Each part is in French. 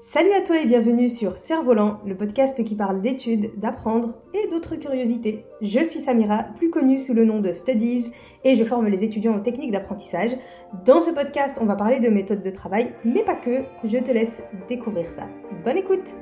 Salut à toi et bienvenue sur Cerf-Volant, le podcast qui parle d'études, d'apprendre et d'autres curiosités. Je suis Samira, plus connue sous le nom de Studies, et je forme les étudiants aux techniques d'apprentissage. Dans ce podcast, on va parler de méthodes de travail, mais pas que. Je te laisse découvrir ça. Bonne écoute!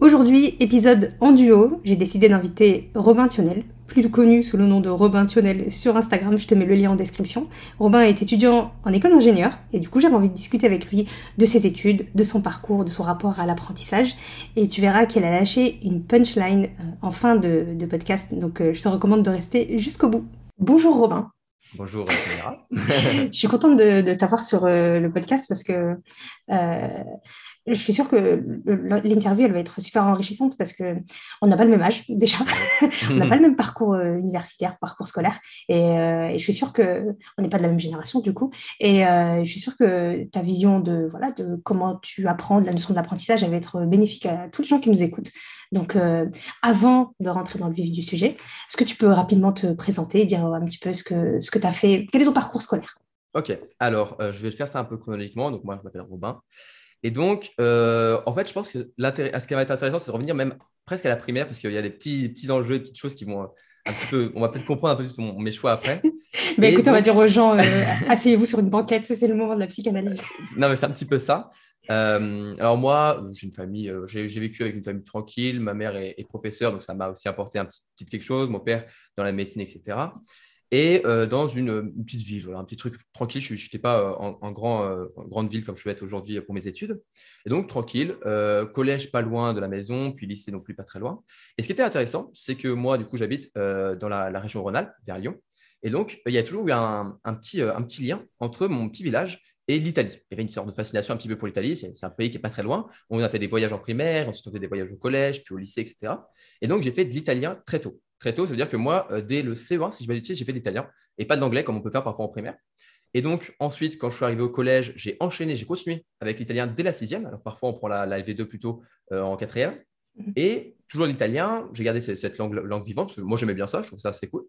Aujourd'hui, épisode en duo, j'ai décidé d'inviter Robin Thionel, plus connu sous le nom de Robin Thionel sur Instagram, je te mets le lien en description. Robin est étudiant en école d'ingénieur et du coup j'avais envie de discuter avec lui de ses études, de son parcours, de son rapport à l'apprentissage et tu verras qu'elle a lâché une punchline euh, en fin de, podcast, donc euh, je te recommande de rester jusqu'au bout. Bonjour Robin. Bonjour Samira. je suis contente de, t'avoir sur euh, le podcast parce que je suis sûre que l'interview, elle va être super enrichissante parce qu'on n'a pas le même âge déjà, on n'a pas le même parcours euh, universitaire, parcours scolaire, euh, et, je suis sûre qu'on n'est pas de la même génération du coup, et euh, je suis sûre que ta vision de, voilà, de comment tu apprends, de la notion de l'apprentissage, elle va être bénéfique à tous les gens qui nous écoutent. Donc, avant de rentrer dans le vif du sujet, est-ce que tu peux rapidement te présenter, dire un petit peu ce que, ce que tu as fait, quel est ton parcours scolaire? Ok, alors je vais faire ça un peu chronologiquement. Donc, moi, je m'appelle Robin. Et donc, euh, en fait, je pense que ce qui va être intéressant, c'est de revenir même presque à la primaire, parce qu'il y a des petits, petits enjeux, des petites choses qui vont un petit peu. On va peut-être comprendre un peu mes choix après. mais écoute, on va dire aux gens euh, asseyez-vous sur une banquette, c'est le moment de la psychanalyse. non, mais c'est un petit peu ça. Euh, alors, moi, j'ai une famille, j'ai vécu avec une famille tranquille. Ma mère est, est professeure, donc ça m'a aussi apporté un petit, petit, quelque chose. Mon père dans la médecine, etc et euh, dans une, petite ville, un petit truc tranquille. Je n'étais pas euh, en, grand, euh, grande ville comme je vais être aujourd'hui pour mes études. Et donc, tranquille, collège pas loin de la maison, puis lycée non plus pas très loin. Et ce qui était intéressant, c'est que moi, du coup, j'habite dans la, région Rhône-Alpes, vers Lyon. Et donc, il y a toujours eu un, petit, un petit lien entre mon petit village et l'Italie. Il y avait une sorte de fascination un petit peu pour l'Italie. C'est un pays qui n'est pas très loin. On a fait des voyages en primaire, ensuite on fait des voyages au collège, puis au lycée, etc. Et donc, j'ai fait de l'italien très tôt très tôt. Ça veut dire que moi, euh, dès le C1, si je vais j'ai fait de l'italien et pas de l'anglais comme on peut faire parfois en primaire. Et donc, ensuite, quand je suis arrivé au collège, j'ai enchaîné, j'ai continué avec l'italien dès la sixième. Alors, parfois, on prend la, LV2 plutôt euh, en quatrième. Mhm. Et toujours l'italien, j'ai gardé cette, langue, langue, vivante. moi, j'aimais bien ça, je trouve ça assez cool.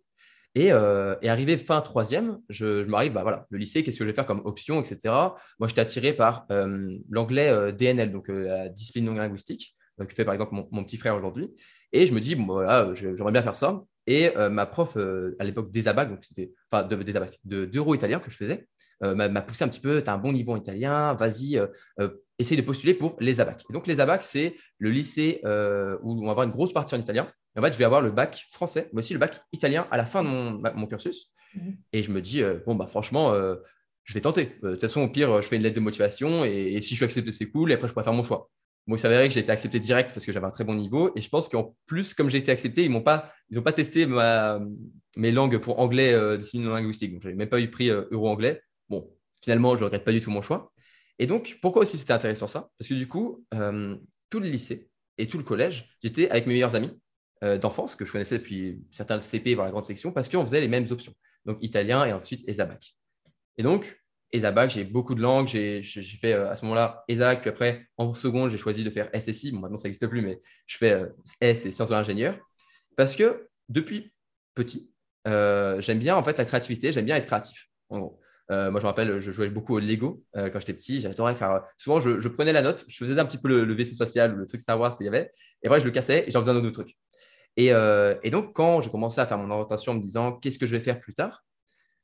Et, euh, arrivé fin troisième, je, je m'arrive, bah voilà, le lycée, qu'est-ce que je vais faire comme option, etc. Moi, j'étais attiré par l'anglais DNL, donc la discipline non linguistique, que fait par exemple mon petit frère aujourd'hui. Et je me dis, bon, voilà, j'aimerais bien faire ça. Et euh, ma prof, euh, à l'époque des ABAC, donc c'était, enfin, de, des ABAC, d'euro italien que je faisais, euh, m'a poussé un petit peu, tu as un bon niveau en italien, vas-y, essaye de postuler pour les ABAC. Et donc, les ABAC, c'est le lycée où on va avoir une grosse partie en italien. Et en fait, je vais avoir le bac français, mais aussi le bac italien à la fin de mon, mon cursus. Mhm. Et je me dis, bon, bah, franchement, je vais tenter. De toute façon, au pire, je fais une lettre de motivation et, et si je suis accepté, c'est cool. Et après, je pourrais faire mon choix. Moi, il s'avérait que j'ai été accepté direct parce que j'avais un très bon niveau. Et je pense qu'en plus, comme j'ai été accepté, ils n'ont pas, pas testé ma, mes langues pour anglais euh, discipline non linguistique. Donc, je n'avais même pas eu pris euh, euro-anglais. Bon, finalement, je ne regrette pas du tout mon choix. Et donc, pourquoi aussi c'était intéressant ça? Parce que du coup, euh, tout le lycée et tout le collège, j'étais avec mes meilleurs amis euh, d'enfance que je connaissais depuis certains CP, voire la grande section, parce qu'on faisait les mêmes options. Donc, italien et ensuite ESABAC. Et donc, ESABAC, j'ai beaucoup de langues. J'ai fait euh, à ce moment-là ESAC, après, en seconde, j'ai choisi de faire SSI. Bon, maintenant, ça n'existe plus, mais je fais euh, S et sciences de l'ingénieur. Parce que depuis petit, euh, j'aime bien en fait la créativité, j'aime bien être créatif. Moi, je me rappelle, je jouais beaucoup au Lego quand j'étais petit. J'adorais faire. Souvent, je, prenais la note, je faisais un petit peu le, vaisseau spatial, le truc Star Wars qu'il y avait, et après, je le cassais et j'en faisais un autre truc. Et, et donc, quand j'ai commencé à faire mon orientation en me disant qu'est-ce que je vais faire plus tard,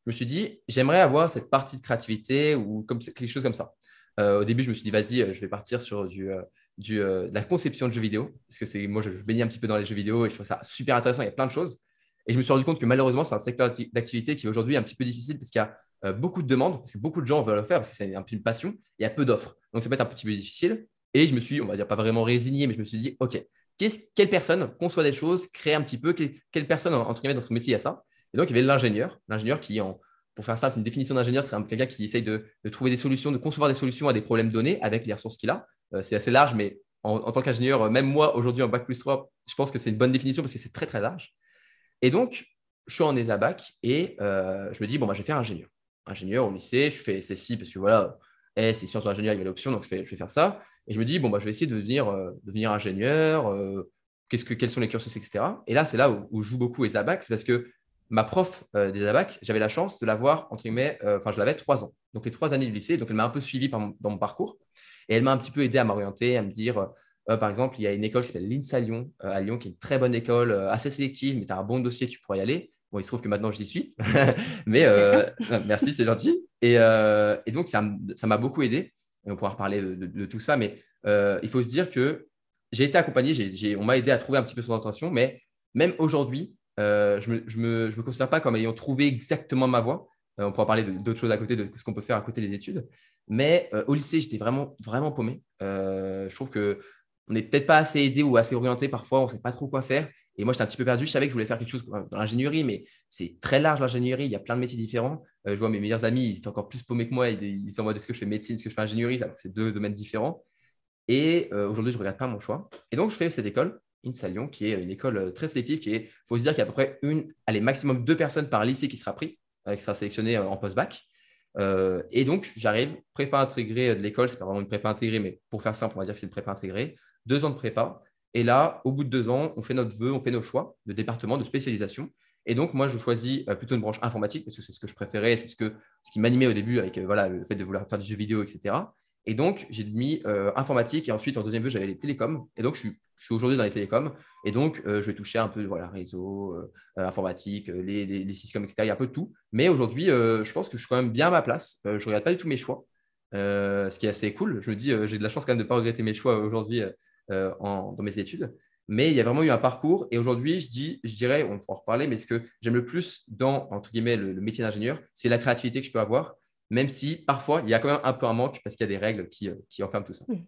je me suis dit, j'aimerais avoir cette partie de créativité ou comme, quelque chose comme ça. Euh, au début, je me suis dit, vas-y, euh, je vais partir sur du, euh, du la conception de jeux vidéo. Parce que moi, je, baigne un petit peu dans les jeux vidéo et je trouve ça super intéressant. Il y a plein de choses. Et je me suis rendu compte que malheureusement, c'est un secteur d'activité qui est aujourd'hui un petit peu difficile parce qu'il y a beaucoup de demandes, parce que beaucoup de gens veulent le faire parce que c'est un peu une passion. Il y a peu d'offres. Donc, ça peut être un petit peu difficile. Et je me suis, on va dire, pas vraiment résigné, mais je me suis dit, OK, quelle personne conçoit des choses, crée un petit peu, quelle, personne, entre guillemets, dans son métier, il y a ça et donc, il y avait l'ingénieur, l'ingénieur qui, en, pour faire simple, une définition d'ingénieur serait quelqu'un qui essaye de, trouver des solutions, de concevoir des solutions à des problèmes donnés avec les ressources qu'il a. Euh, c'est assez large, mais en, tant qu'ingénieur, euh, même moi, aujourd'hui, en Bac plus 3, je pense que c'est une bonne définition parce que c'est très, très large. Et donc, je suis en ESABAC et euh, je me dis, bon, bah, je vais faire ingénieur. Ingénieur au lycée, je fais SSI parce que voilà, S c'est sciences ingénieur, il y avait l'option, donc je, fais, je vais faire ça. Et je me dis, bon, bah, je vais essayer de devenir, devenir ingénieur, que, quels sont les cursus, etc. Et là, c'est là où, je joue beaucoup ESABAC, c'est parce que ma prof des ABAC, j'avais la chance de l'avoir, entre guillemets, enfin, je l'avais trois ans. Donc, les trois années du lycée. Donc, elle m'a un peu suivi dans mon parcours. Et elle m'a un petit peu aidé à m'orienter, à me dire, par exemple, il y a une école qui s'appelle l'INSA Lyon, à Lyon, qui est une très bonne école, assez sélective, mais tu as un bon dossier, tu pourrais y aller. Bon, il se trouve que maintenant, j'y suis. mais merci, c'est gentil. Et, donc, ça m'a beaucoup aidé. Et on pourra reparler de, tout ça. Mais il faut se dire que j'ai été accompagné, on m'a aidé à trouver un petit peu son intention, mais même aujourd'hui, euh, je ne me, considère pas comme ayant trouvé exactement ma voie. Euh, on pourra parler d'autres choses à côté, de ce qu'on peut faire à côté des études. Mais euh, au lycée, j'étais vraiment, vraiment paumé. je trouve qu'on n'est peut-être pas assez aidé ou assez orienté parfois, on ne sait pas trop quoi faire. Et moi, j'étais un petit peu perdu. Je savais que je voulais faire quelque chose dans l'ingénierie, mais c'est très large l'ingénierie. Il y a plein de métiers différents. je vois mes meilleurs amis, ils étaient encore plus paumés que moi. Ils, sont en mode est-ce que je fais médecine, est-ce que je fais ingénierie? C'est deux domaines différents. Et aujourd'hui, je ne regarde pas mon choix. Et donc, je fais cette école INSA qui est une école euh, très sélective, qui est, faut se dire qu'il y a à peu près une, allez, maximum deux personnes par lycée qui sera pris, euh, qui sera sélectionné euh, en post-bac. et donc, j'arrive, prépa intégrée de l'école, c'est pas vraiment une prépa intégrée, mais pour faire simple, on va dire que c'est une prépa intégrée, deux ans de prépa. Et là, au bout de deux ans, on fait notre vœu, on fait nos choix de département, de spécialisation. Et donc, moi, je choisis plutôt une branche informatique parce que c'est ce que je préférais, c'est ce, ce qui m'animait au début avec voilà, le fait de vouloir faire du jeu vidéo, etc. Et donc, j'ai mis informatique et ensuite, en deuxième vœu, j'avais les télécoms. Et donc, je suis aujourd'hui dans les télécoms et donc euh, je vais toucher un peu voilà, réseau, euh, euh, informatique, les, les, systèmes, etc. Il y a un peu de tout. Mais aujourd'hui, je pense que je suis quand même bien à ma place. je ne regarde pas du tout mes choix, ce qui est assez cool. Je me dis, j'ai de la chance quand même de ne pas regretter mes choix aujourd'hui dans mes études. Mais il y a vraiment eu un parcours et aujourd'hui, je, je dirais, on pourra en reparler, mais ce que j'aime le plus dans entre guillemets, le, métier d'ingénieur, c'est la créativité que je peux avoir, même si parfois il y a quand même un peu un manque parce qu'il y a des règles qui, qui enferment tout ça. Mmh.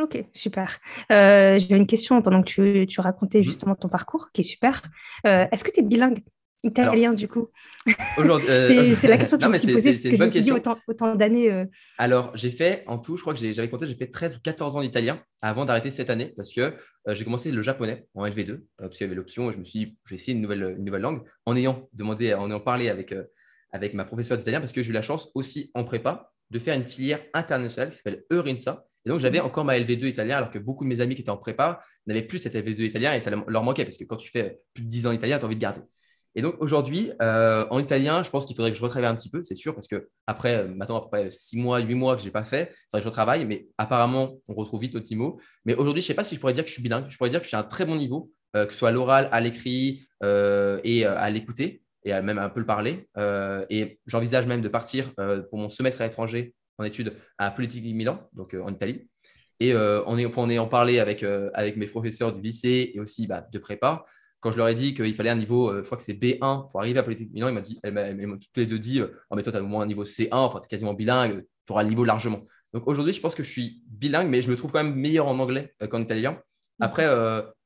Ok, super. Euh, J'ai une question pendant que tu, tu, racontais mhm. justement ton parcours, qui est super. Euh, est-ce que tu es bilingue? Italien du coup euh, C'est la question que je me suis posée, parce que je me suis dit autant, autant d'années. Euh. Alors, j'ai fait, en tout, je crois que j'avais compté, j'ai fait 13 ou 14 ans d'italien avant d'arrêter cette année, parce que j'ai commencé le japonais en LV2, parce qu'il y avait l'option, et je me suis dit, j'ai essayé une nouvelle, une nouvelle langue, en ayant demandé, en ayant parlé avec, avec ma professeure d'italien, parce que j'ai eu la chance aussi en prépa de faire une filière internationale qui s'appelle Eurinsa, et donc, j'avais encore ma LV2 italien, alors que beaucoup de mes amis qui étaient en prépa n'avaient plus cette LV2 italien et ça leur manquait parce que quand tu fais plus de 10 ans italien, tu as envie de garder. Et donc, aujourd'hui, euh, en italien, je pense qu'il faudrait que je retravaille un petit peu, c'est sûr, parce que après, euh, maintenant, après 6 mois, 8 mois que je n'ai pas fait, c'est vrai que je retravaille, mais apparemment, on retrouve vite notre mots. Mais aujourd'hui, je ne sais pas si je pourrais dire que je suis bilingue. Je pourrais dire que je suis à un très bon niveau, euh, que ce soit à l'oral, à l'écrit et à l'écouter et à même un peu le parler. et j'envisage même de partir pour mon semestre à l'étranger en études à Politique Milan, donc en Italie. Et euh, on, est, est en parler avec, euh, avec mes professeurs du lycée et aussi bah, de prépa. Quand je leur ai dit qu'il fallait un niveau, euh, je crois que c'est B1 pour arriver à Politique Milan, ils m'ont dit, toutes les deux dit, oh, mais toi, tu as au moins un niveau C1, enfin, tu es quasiment bilingue, tu auras le niveau largement. Donc aujourd'hui, je pense que je suis bilingue, mais je me trouve quand même meilleur en anglais qu'en italien. Après,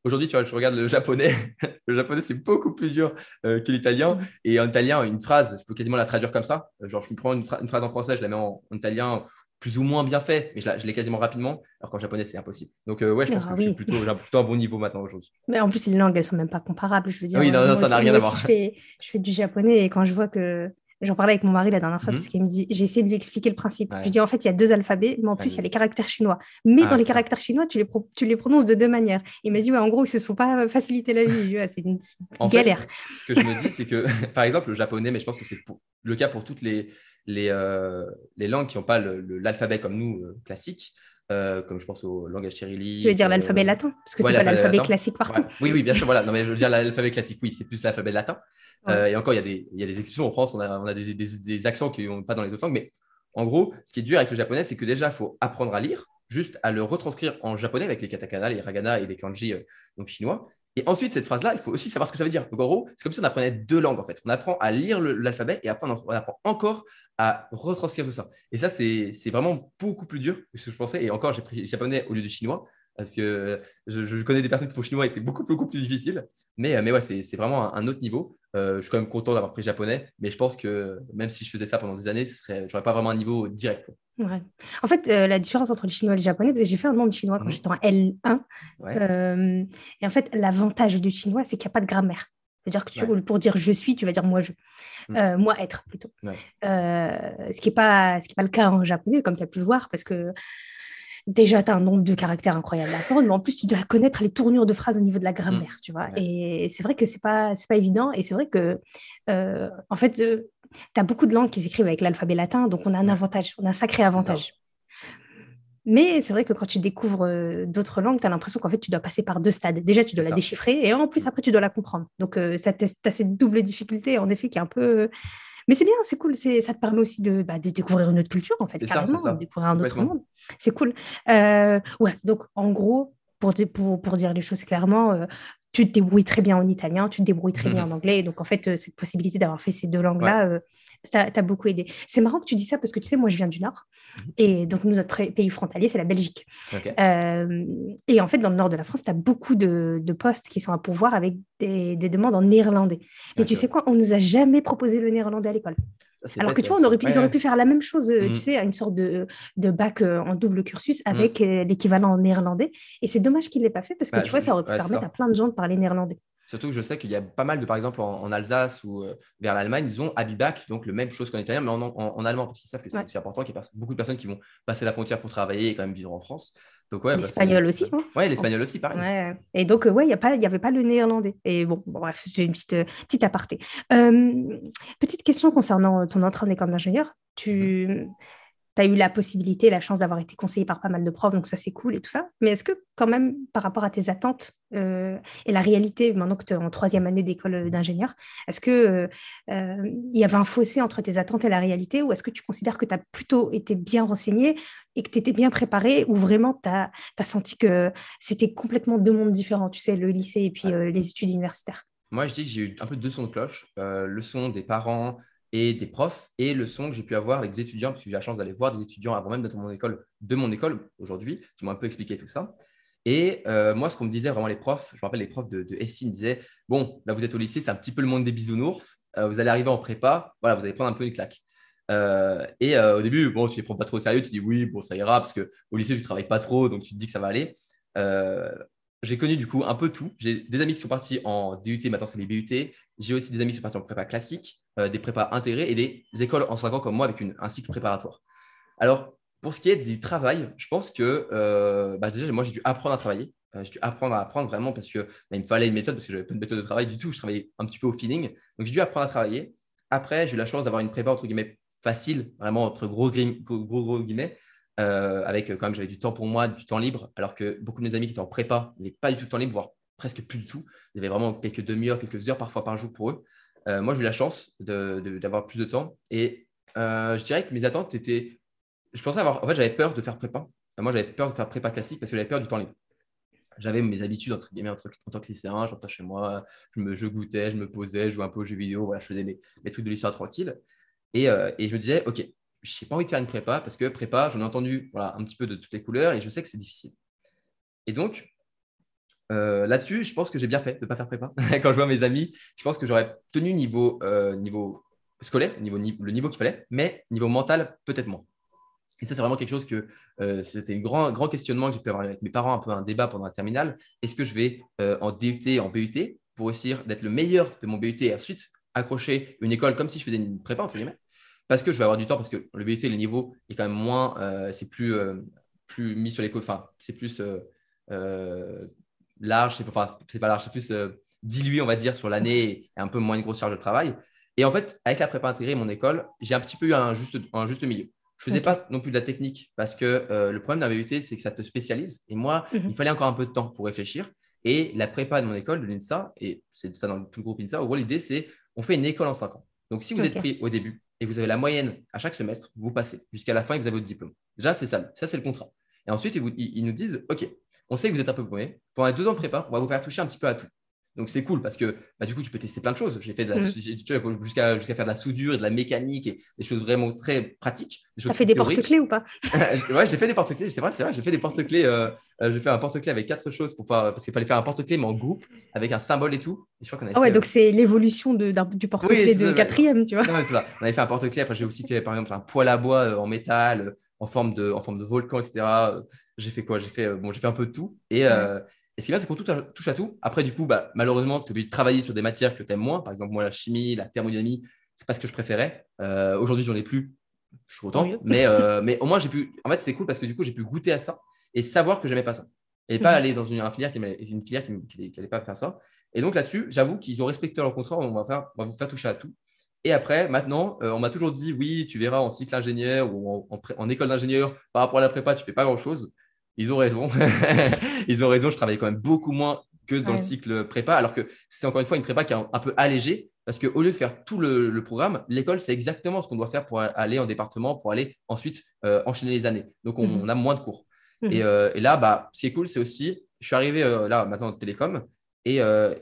aujourd'hui, tu vois, je regarde le japonais. le japonais, c'est beaucoup plus dur que l'italien. Et en italien, une phrase, je peux quasiment la traduire comme ça. Genre, je me prends une, phrase en français, je la mets en italien plus ou moins bien fait, mais je l'ai quasiment rapidement, alors qu'en japonais, c'est impossible. Donc, euh, ouais, je pense ah que je suis plutôt, j'ai plutôt un bon niveau maintenant aujourd'hui. Mais en plus, les langues, elles sont même pas comparables. Je veux dire, oui, non, ça n'a rien à voir. Je fais, je fais du japonais et quand je vois que. J'en parlais avec mon mari la dernière fois, parce mhm. qu'il me dit j'ai essayé de lui expliquer le principe. Je dis en fait, il y a deux alphabets, mais en plus, il y a les caractères chinois. Mais ah, dans les caractères chinois, tu les, tu les prononces de deux manières. Il m'a dit ouais, en gros, ils se sont pas facilité la vie. c'est une, galère. ce que je me dis, c'est que, par exemple, le japonais, mais je pense que c'est le cas pour toutes les, les, euh, les langues qui n'ont pas l'alphabet comme nous, euh, classique, euh, comme je pense au langage cyrillique. Tu veux dire l'alphabet latin Parce que c'est pas l'alphabet classique partout. Oui, oui, bien sûr, voilà. Non, mais je veux dire l'alphabet classique, oui, c'est plus l'alphabet latin. et encore, il y, a des, il y a des exceptions. En France, on a, on a des, des, accents qui n'ont pas dans les autres langues. Mais en gros, ce qui est dur avec le japonais, c'est que déjà, il faut apprendre à lire, juste à le retranscrire en japonais avec les katakana, les hiragana et les kanji donc chinois. Et ensuite, cette phrase-là, il faut aussi savoir ce que ça veut dire. En gros, c'est comme si on apprenait deux langues, en fait. On apprend à lire l'alphabet et après, on apprend encore à retranscrire tout ça. Et ça, c'est vraiment beaucoup plus dur que ce que je pensais. Et encore, j'ai pris japonais au lieu du chinois parce que je, connais des personnes qui font chinois et c'est beaucoup, beaucoup plus difficile. Mais, mais ouais, c'est vraiment un, autre niveau. Euh, je suis quand même content d'avoir pris japonais, mais je pense que même si je faisais ça pendant des années, serait, j'aurais pas vraiment un niveau direct. Ouais. En fait, euh, la différence entre le chinois et le japonais, parce que j'ai fait un nom de chinois quand mhm. j'étais en L1. Euh, et en fait, l'avantage du chinois, c'est qu'il n'y a pas de grammaire. C'est-à-dire que pour dire je suis, tu vas dire moi je. Mm. moi être plutôt. ce qui n'est pas, pas le cas en japonais, comme tu as pu le voir, parce que déjà, tu as un nombre de caractères incroyable à apprendre, mais en plus, tu dois connaître les tournures de phrases au niveau de la grammaire, tu vois. Et c'est vrai que c'est pas, pas évident. Et c'est vrai que, euh, en fait, euh, tu as beaucoup de langues qui s'écrivent avec l'alphabet latin, donc on a un avantage, on a un sacré avantage. Mais c'est vrai que quand tu découvres euh, d'autres langues, tu as l'impression qu'en fait, tu dois passer par deux stades. Déjà, tu dois la déchiffrer et en plus, après, tu dois la comprendre. Donc, ça tu as cette double difficulté, en effet, qui est un peu mais c'est bien, c'est cool. Ça te permet aussi de, bah, de, découvrir une autre culture, en fait, carrément, de découvrir un autre monde. C'est cool. Euh, ouais, donc en gros, pour, pour, pour dire les choses clairement, euh, tu te débrouilles très bien en italien, tu te débrouilles très bien mhm. en anglais. donc, en fait, euh, cette possibilité d'avoir fait ces deux langues-là, ça t'a beaucoup aidé. C'est marrant que tu dis ça parce que tu sais, moi, je viens du Nord. Mhm. Et donc, nous, notre pays frontalier, c'est la Belgique. et en fait, dans le nord de la France, tu as beaucoup de, de, postes qui sont à pourvoir avec des, des demandes en néerlandais. Et tu sais quoi? On nous a jamais proposé le néerlandais à l'école. Alors que tu vois, on aurait pu, ils auraient pu faire la même chose, euh, tu mm. sais, une sorte de, de bac euh, en double cursus mm. avec euh, l'équivalent en néerlandais. Et c'est dommage qu'il ne l'ait pas fait parce que tu vois, ça aurait pu permettre à plein de gens de parler néerlandais. Surtout que je sais qu'il y a pas mal de, par exemple, en, Alsace ou vers l'Allemagne, ils ont Abibac, donc le même chose qu'en italien, mais en, en, allemand, parce qu'ils savent que c'est important, qu'il y a beaucoup de personnes qui vont passer la frontière pour travailler et quand même vivre en France. Bah, l'espagnol aussi. Hein ouais, l'espagnol aussi, pareil. Et donc, ouais, il n'y avait pas le néerlandais. Et bon, bref, c'est une petite, petite aparté. Euh, petite question concernant ton entrée en école d'ingénieur. Tu, mhm tu as eu la possibilité, la chance d'avoir été conseillé par pas mal de profs, donc ça c'est cool et tout ça. Mais est-ce que quand même, par rapport à tes attentes euh, et la réalité, maintenant que tu es en troisième année d'école d'ingénieur, est-ce qu'il euh, euh, il y avait un fossé entre tes attentes et la réalité ou est-ce que tu considères que tu as plutôt été bien renseigné et que tu étais bien préparé ou vraiment tu as, senti que c'était complètement deux mondes différents, tu sais, le lycée et puis les études universitaires? Moi, je dis que j'ai eu un peu deux sons de cloche. le son des parents, et des profs et le son que j'ai pu avoir avec des étudiants, parce que j'ai la chance d'aller voir des étudiants avant même d'être mon école, de mon école aujourd'hui, qui m'ont un peu expliqué tout ça. Et euh, moi, ce qu'on me disait vraiment les profs, je me rappelle les profs de, de SI me disaient Bon, là vous êtes au lycée, c'est un petit peu le monde des bisounours, euh, vous allez arriver en prépa, voilà, vous allez prendre un peu une claque. Euh, et au début, bon, tu les prends pas trop au sérieux, tu dis oui, bon, ça ira, parce qu'au lycée, tu travailles pas trop, donc tu te dis que ça va aller j'ai connu du coup un peu tout. J'ai des amis qui sont partis en DUT, maintenant c'est les BUT. J'ai aussi des amis qui sont partis en prépa classique, euh, des prépas intégrés et des écoles en 5 ans comme moi avec un cycle préparatoire. Alors, pour ce qui est du travail, je pense que euh, bah, déjà, moi j'ai dû apprendre à travailler. Euh, j'ai dû apprendre à apprendre vraiment parce qu'il bah, me fallait une méthode parce que je n'avais pas de méthode de travail du tout. Je travaillais un petit peu au feeling. Donc j'ai dû apprendre à travailler. Après, j'ai eu la chance d'avoir une prépa entre guillemets facile, vraiment entre gros, gros, gros guillemets, euh, avec euh, quand même, j'avais du temps pour moi, du temps libre, alors que beaucoup de mes amis qui étaient en prépa n'avaient pas du tout de temps libre, voire presque plus du tout. Il y avait vraiment quelques demi-heures, quelques heures parfois par jour pour eux. Euh, moi, j'ai eu la chance d'avoir plus de temps et je dirais que mes attentes étaient. Je pensais avoir. En fait, j'avais peur de faire prépa. Moi, j'avais peur de faire prépa classique parce que j'avais peur du temps libre. J'avais mes habitudes entre guillemets en tant que lycéen, j'entends chez moi, je, me, goûtais, je me posais, je jouais un peu aux jeux vidéo, je faisais mes, trucs de lycéen tranquille. Et, je me disais, OK, je n'ai pas envie de faire une prépa parce que prépa, j'en ai entendu un petit peu de toutes les couleurs et je sais que c'est difficile. Et donc, euh, là-dessus, je pense que j'ai bien fait de ne pas faire prépa. Quand je vois mes amis, je pense que j'aurais tenu niveau, euh, niveau scolaire, niveau, le niveau qu'il fallait, mais niveau mental, peut-être moins. Et ça, c'est vraiment quelque chose que euh, c'était un grand, grand questionnement que j'ai pu avoir avec mes parents, un peu un débat pendant la terminale. Est-ce que je vais en DUT, en BUT, pour essayer d'être le meilleur de mon BUT et ensuite accrocher une école comme si je faisais une prépa, entre guillemets? Parce que je vais avoir du temps, parce que le BUT, le niveau est quand même moins, euh, c'est plus, euh, plus mis sur les enfin, c'est plus euh, large, c'est enfin, pas large, c'est plus dilué, on va dire, sur l'année et un peu moins une grosse charge de travail. Et en fait, avec la prépa intégrée, mon école, j'ai un petit peu eu un juste, un juste milieu. Je ne faisais pas non plus de la technique parce que le problème d'un BUT, c'est que ça te spécialise. Et moi, mhm. il fallait encore un peu de temps pour réfléchir. Et la prépa de mon école, de l'INSA, et c'est ça dans tout le groupe INSA, en gros, l'idée, c'est on fait une école en 5 ans. Donc, si vous êtes pris au début, et vous avez la moyenne à chaque semestre, vous passez jusqu'à la fin et vous avez votre diplôme. Déjà, c'est ça, ça c'est le contrat. Et ensuite, ils, nous disent, OK, on sait que vous êtes un peu paumé. Pendant les deux ans de prépa, on va vous faire toucher un petit peu à tout. Donc c'est cool parce que bah, du coup, tu peux tester plein de choses. J'ai fait mmh. jusqu'à faire de la soudure et de la mécanique et des choses vraiment très pratiques. Tu as fait des porte-clés ou pas? Ouais, j'ai fait des porte-clés. C'est vrai, c'est vrai. J'ai fait des porte-clés. Euh, euh, j'ai fait un porte-clés avec quatre choses pour parce qu'il fallait faire un porte-clés mais en groupe avec un symbole et tout. je crois qu'on ah ouais, donc euh, c'est l'évolution du porte-clés de quatrième, tu vois. Ça. On avait fait un porte-clés. Après, j'ai aussi fait par exemple un poêle à bois en métal, en forme de, en forme de volcan, etc. J'ai fait quoi? J'ai fait bon, j'ai fait un peu de tout et et ce qui est bien, c'est qu'on touche à tout. Après, du coup, bah, malheureusement, tu es obligé de travailler sur des matières que tu aimes moins. Par exemple, moi, la chimie, la thermodynamie, c'est pas ce que je préférais. Euh, Aujourd'hui, j'en ai plus. Je suis autant. Mais, euh, mais au moins, j'ai pu. En fait, c'est cool parce que du coup, j'ai pu goûter à ça. et savoir que j'aimais pas ça. Et pas mhm. aller dans une, filière qui une filière qui n'allait pas faire ça. Et donc là-dessus, j'avoue qu'ils ont respecté leur contrat. On va, faire, on va vous faire toucher à tout. Et après, maintenant, euh, on m'a toujours dit oui, tu verras en cycle ingénieur ou en, école d'ingénieur, par rapport à la prépa, tu fais pas grand-chose. Ils ont raison. Ils ont raison. Je travaille quand même beaucoup moins que dans le cycle prépa, alors que c'est encore une fois une prépa qui est un, peu allégée, parce qu'au lieu de faire tout le, programme, l'école, c'est exactement ce qu'on doit faire pour aller en département, pour aller ensuite euh, enchaîner les années. Donc, on, mhm. a moins de cours. Mhm. Euh, et, là, bah, ce qui est cool, c'est aussi, je suis arrivé là maintenant en télécom, et,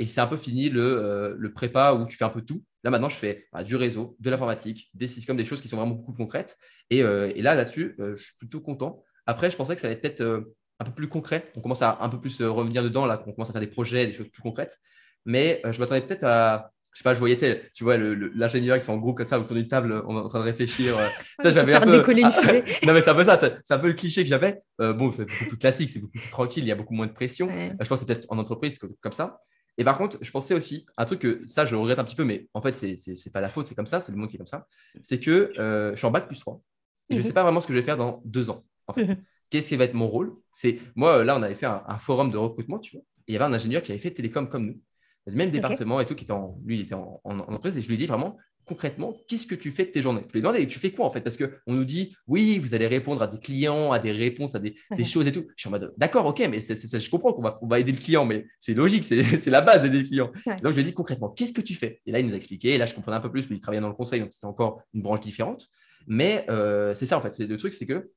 c'est un peu fini le, le prépa où tu fais un peu tout. Là, maintenant, je fais bah, du réseau, de l'informatique, des systèmes, des choses qui sont vraiment beaucoup plus concrètes. Et, euh, là, là-dessus, euh, je suis plutôt content. Après, je pensais que ça allait être peut-être euh, un peu plus concret. On commence à un peu plus revenir dedans, là, on commence à faire des projets, des choses plus concrètes. Mais je m'attendais peut-être à, je sais pas, je voyais, tu vois, l'ingénieur qui sont en groupe comme ça autour d'une table, on est en train de réfléchir. ça, j'avais un peu. Décoller une fusée. non, mais c'est un peu ça, c'est un peu le cliché que j'avais. bon, c'est beaucoup plus classique, c'est beaucoup plus tranquille, il y a beaucoup moins de pression. je pense que c'est peut-être en entreprise comme ça. Et par contre, je pensais aussi, un truc que ça, je regrette un petit peu, mais en fait, c'est n'est pas la faute, c'est comme ça, c'est le monde qui est comme ça. C'est que euh, je suis en bac plus 3 et je ne mhm. sais pas vraiment ce que je vais faire dans deux ans. En fait. Qu'est-ce qui va être mon rôle? C'est Moi, là, on avait fait un, forum de recrutement, tu vois, et il y avait un ingénieur qui avait fait télécom comme nous, le même département et tout, qui était en, lui, il était en, en entreprise, et je lui ai dit vraiment, concrètement, qu'est-ce que tu fais de tes journées? Je lui ai demandé, tu fais quoi en fait? Parce qu'on nous dit, oui, vous allez répondre à des clients, à des réponses, à des, choses et tout. Je suis en mode, d'accord, ok, mais je comprends qu'on va, va aider le client, mais c'est logique, c'est la base d'aider le client. Donc, je lui ai dit concrètement, qu'est-ce que tu fais? Et là, il nous a expliqué, et là, je comprenais un peu plus, lui, il travaillait dans le conseil, donc c'était encore une branche différente. Mais euh, c'est ça en fait, c'est le truc, c'est que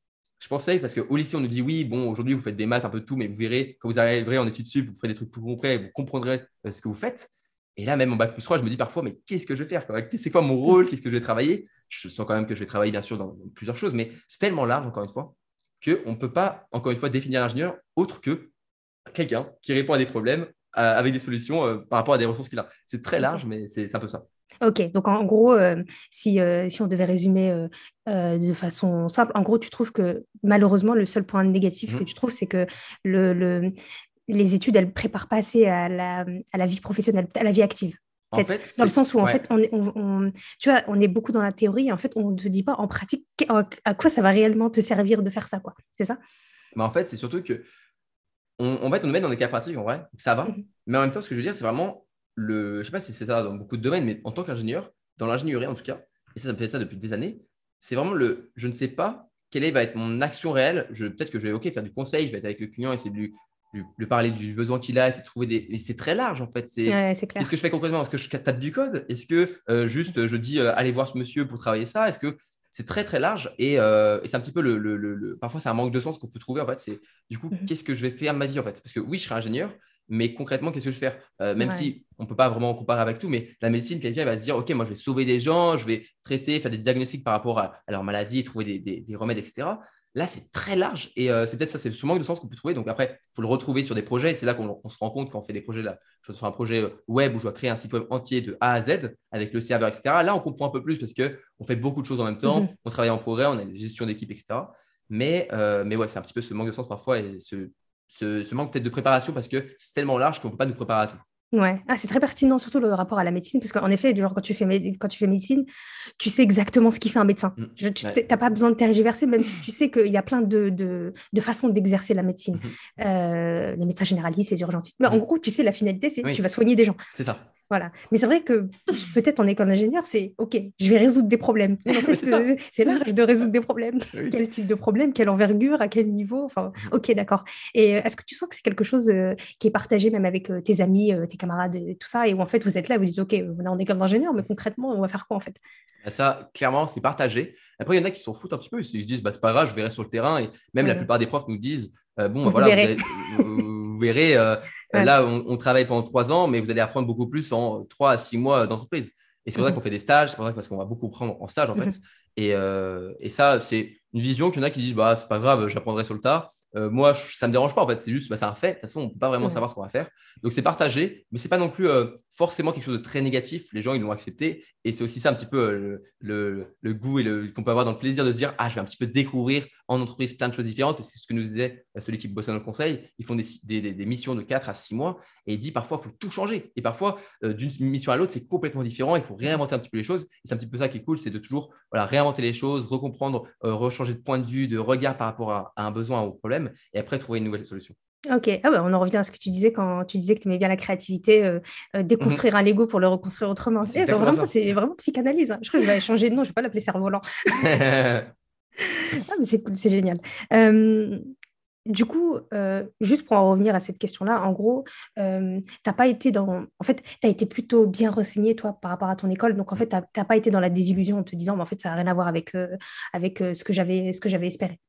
je pensais, parce qu'au lycée, on nous dit oui, bon, aujourd'hui, vous faites des maths, un peu de tout, mais vous verrez, quand vous arriverez en études sup, vous ferez des trucs plus concrets, vous comprendrez euh, ce que vous faites. Et là, même en bac plus 3, je me dis parfois, mais qu'est-ce que je vais faire C'est quoi mon rôle? Qu'est-ce que je vais travailler? Je sens quand même que je vais travailler, bien sûr, dans plusieurs choses, mais c'est tellement large, encore une fois, qu'on ne peut pas, encore une fois, définir l'ingénieur autre que quelqu'un qui répond à des problèmes euh, avec des solutions euh, par rapport à des ressources qu'il a. C'est très large, mais c'est un peu ça. Ok, donc en gros, euh, si, si, on devait résumer de façon simple, en gros, tu trouves que malheureusement, le seul point négatif mmh. que tu trouves, c'est que le, les études, elles ne préparent pas assez à la, à la, vie professionnelle, à la vie active. En fait, dans le sens où, en fait, on, on, tu vois, on est beaucoup dans la théorie et en fait, on ne te dit pas en pratique à quoi ça va réellement te servir de faire ça. quoi. C'est ça? Mais En fait, c'est surtout que on, on, va on nous met dans des cas pratiques, en vrai, ça va. Mhm. Mais en même temps, ce que je veux dire, c'est vraiment le. Je ne sais pas si c'est ça dans beaucoup de domaines, mais en tant qu'ingénieur, dans l'ingénierie en tout cas, et ça, ça me fait ça depuis des années, c'est vraiment le. Je ne sais pas quelle va être mon action réelle. Peut-être que je vais ok, faire du conseil, je vais être avec le client, essayer de lui lui, parler du besoin qu'il a, c'est trouver des. C'est très large en fait. C'est Qu'est-ce que je fais concrètement? Est-ce que je tape du code? Est-ce que euh, juste je dis euh, allez voir ce monsieur pour travailler ça? Est-ce que c'est très très large? Et, euh, et c'est un petit peu le, le, le, parfois c'est un manque de sens qu'on peut trouver en fait. C'est du coup mhm. qu'est-ce que je vais faire ma vie en fait? Parce que oui, je serai ingénieur, mais concrètement qu'est-ce que je vais faire? Même si on peut pas vraiment comparer avec tout, mais la médecine, quelqu'un va se dire ok, moi je vais sauver des gens, je vais traiter, faire des diagnostics par rapport à, leur maladie, trouver des, des, des remèdes, etc. Là, c'est très large et euh, c'est peut-être ça, c'est ce manque de sens qu'on peut trouver. Donc après, il faut le retrouver sur des projets et c'est là qu'on se rend compte quand on fait des projets là. Je sur un projet euh, web où je dois créer un site web entier de A à Z avec le serveur, etc. Là, on comprend un peu plus parce qu'on fait beaucoup de choses en même temps, mm-hmm. on travaille en progrès, on a une gestion d'équipe, etc. Mais, euh, mais ouais, c'est un petit peu ce manque de sens parfois et ce, ce manque peut-être de préparation parce que c'est tellement large qu'on ne peut pas nous préparer à tout. Ouais, ah, c'est très pertinent, surtout le rapport à la médecine, parce qu'en effet, genre, quand, tu fais quand tu fais médecine, tu sais exactement ce qu'il fait un médecin. Mm. tu n'as pas besoin de tergiverser, même si tu sais qu'il y a plein de, de, de façons d'exercer la médecine. Mm-hmm. Euh, les médecins généralistes, les urgentistes. Mais en mm. gros, tu sais, la finalité, c'est que tu vas soigner des gens. C'est ça. Voilà. Mais c'est vrai que peut-être en école d'ingénieur, c'est OK, je vais résoudre des problèmes. En fait, c'est large de résoudre des problèmes. Quel type de problème, quelle envergure, à quel niveau Enfin. OK, d'accord. Et euh, est-ce que tu sens que c'est quelque chose euh, qui est partagé même avec euh, tes amis, tes camarades et tout ça Et où en fait, vous êtes là, vous dites OK, on est en école d'ingénieur, mais concrètement, on va faire quoi en fait? Bah, ça, clairement, c'est partagé. Après, il y en a qui s'en foutent un petit peu. Ils se disent, bah, c'est pas grave, je verrai sur le terrain. Et même la plupart des profs nous disent, bon, bah, voilà, vous, verrez, là, on, travaille pendant trois ans, mais vous allez apprendre beaucoup plus en trois à six mois d'entreprise. Et c'est pour ça mhm. qu'on fait des stages, c'est pour ça parce qu'on va beaucoup prendre en stage, en fait. Mhm. Et, et, ça, c'est une vision qu'il y en a qui disent, bah, c'est pas grave, j'apprendrai sur le tas. Euh, moi, ça ne me dérange pas en fait. C'est juste, bah, c'est un fait. De toute façon, on ne peut pas vraiment savoir ce qu'on va faire. Donc, c'est partagé, mais ce n'est pas non plus euh, forcément quelque chose de très négatif. Les gens, ils l'ont accepté. Et c'est aussi ça un petit peu euh, le, le, goût et qu'on peut avoir dans le plaisir de se dire Ah, je vais un petit peu découvrir en entreprise plein de choses différentes. Et c'est ce que nous disait celui qui bossait dans le conseil. Ils font des, des, des, missions de 4 à 6 mois. Et il dit parfois, il faut tout changer. Et parfois, d'une mission à l'autre, c'est complètement différent. Il faut réinventer un petit peu les choses. Et c'est un petit peu ça qui est cool c'est de toujours voilà, réinventer les choses, recomprendre, rechanger de point de vue, de regard par rapport à, à un besoin, au problème et après trouver une nouvelle solution. Ok, ah bah, on en revient à ce que tu disais quand tu disais que tu aimais bien la créativité, euh, euh, déconstruire un Lego pour le reconstruire autrement. C'est vraiment, vraiment, psychanalyse. Hein. Je crois que je vais changer de nom, je ne vais pas l'appeler cerf-volant. ah, mais c'est cool, c'est génial. du coup, juste pour en revenir à cette question-là, en gros, tu n'as pas été dans. En fait, tu as été plutôt bien renseigné, toi, par rapport à ton école. Donc, en fait, tu n'as pas été dans la désillusion en te disant, mais en fait, ça n'a rien à voir avec, avec ce que j'avais espéré.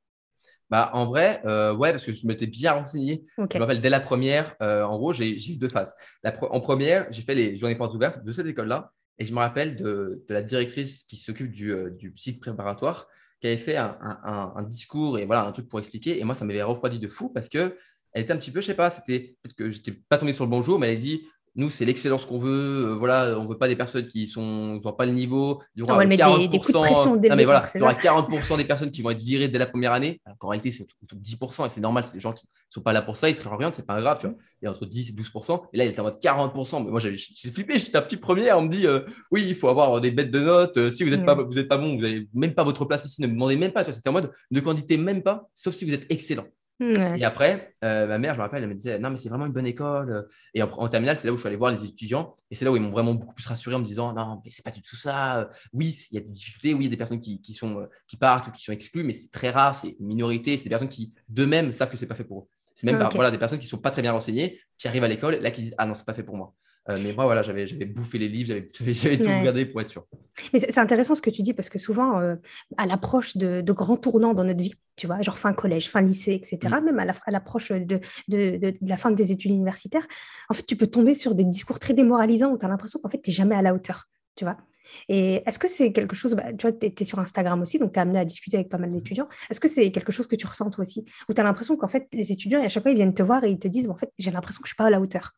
Bah, en vrai, euh, ouais, parce que je m'étais bien renseigné. Je me rappelle dès la première, euh, en gros, j'ai eu deux phases. en première, j'ai fait les journées portes ouvertes de cette école-là. Et je me rappelle de, la directrice qui s'occupe du, euh, du site préparatoire qui avait fait un, discours et voilà, un truc pour expliquer. Et moi, ça m'avait refroidi de fou parce que elle était un petit peu, je sais pas, c'était peut-être que j'étais pas tombé sur le bon jour, mais elle dit nous, c'est l'excellence qu'on veut. Euh, voilà, on veut pas des personnes qui sont n'ont pas le niveau. Il y aura 40%, des, coups de pression dès mais voilà, il y aura 40% des personnes qui vont être virées dès la première année. Alors qu'en réalité, c'est 10% et c'est normal. C'est des gens qui sont pas là pour ça. Ils se réorientent, c'est pas grave. Tu vois. Il y a entre 10 et 12%. Et là, il était en mode 40%. Mais moi, j'ai flippé. J'étais un petit premier. On me dit euh, oui, il faut avoir des bêtes de notes. Euh, si vous n'êtes pas, vous êtes pas bon, vous n'avez même pas votre place ici. Ne me demandez même pas. C'était en mode ne candidez même pas, sauf si vous êtes excellent. Et après, euh, ma mère, je me rappelle, elle me disait Non, mais c'est vraiment une bonne école. Et en, terminale, c'est là où je suis allé voir les étudiants. Et c'est là où ils m'ont vraiment beaucoup plus rassuré en me disant Non, mais c'est pas du tout ça. Oui, il y a des difficultés. Oui, il y a des personnes qui, qui, sont, euh, qui partent ou qui sont exclues, mais c'est très rare. C'est une minorité. C'est des personnes qui, d'eux-mêmes, savent que c'est pas fait pour eux. C'est même voilà, des personnes qui sont pas très bien renseignées, qui arrivent à l'école, là, qui disent Ah non, c'est pas fait pour moi. Euh, mais moi, voilà, j'avais bouffé les livres, j'avais tout regardé pour être sûr. Mais c'est intéressant ce que tu dis parce que souvent, euh, à l'approche de, grands tournants dans notre vie, tu vois, genre fin collège, fin lycée, etc., mm. même à l'approche de, de, la fin des études universitaires, en fait, tu peux tomber sur des discours très démoralisants où tu as l'impression qu'en fait, tu n'es jamais à la hauteur, tu vois. Et est-ce que c'est quelque chose, bah, tu vois, tu es, sur Instagram aussi, donc tu es amené à discuter avec pas mal d'étudiants. Est-ce que c'est quelque chose que tu ressens toi aussi Où tu as l'impression qu'en fait, les étudiants, à chaque fois, ils viennent te voir et ils te disent, en fait, j'ai l'impression que je ne suis pas à la hauteur?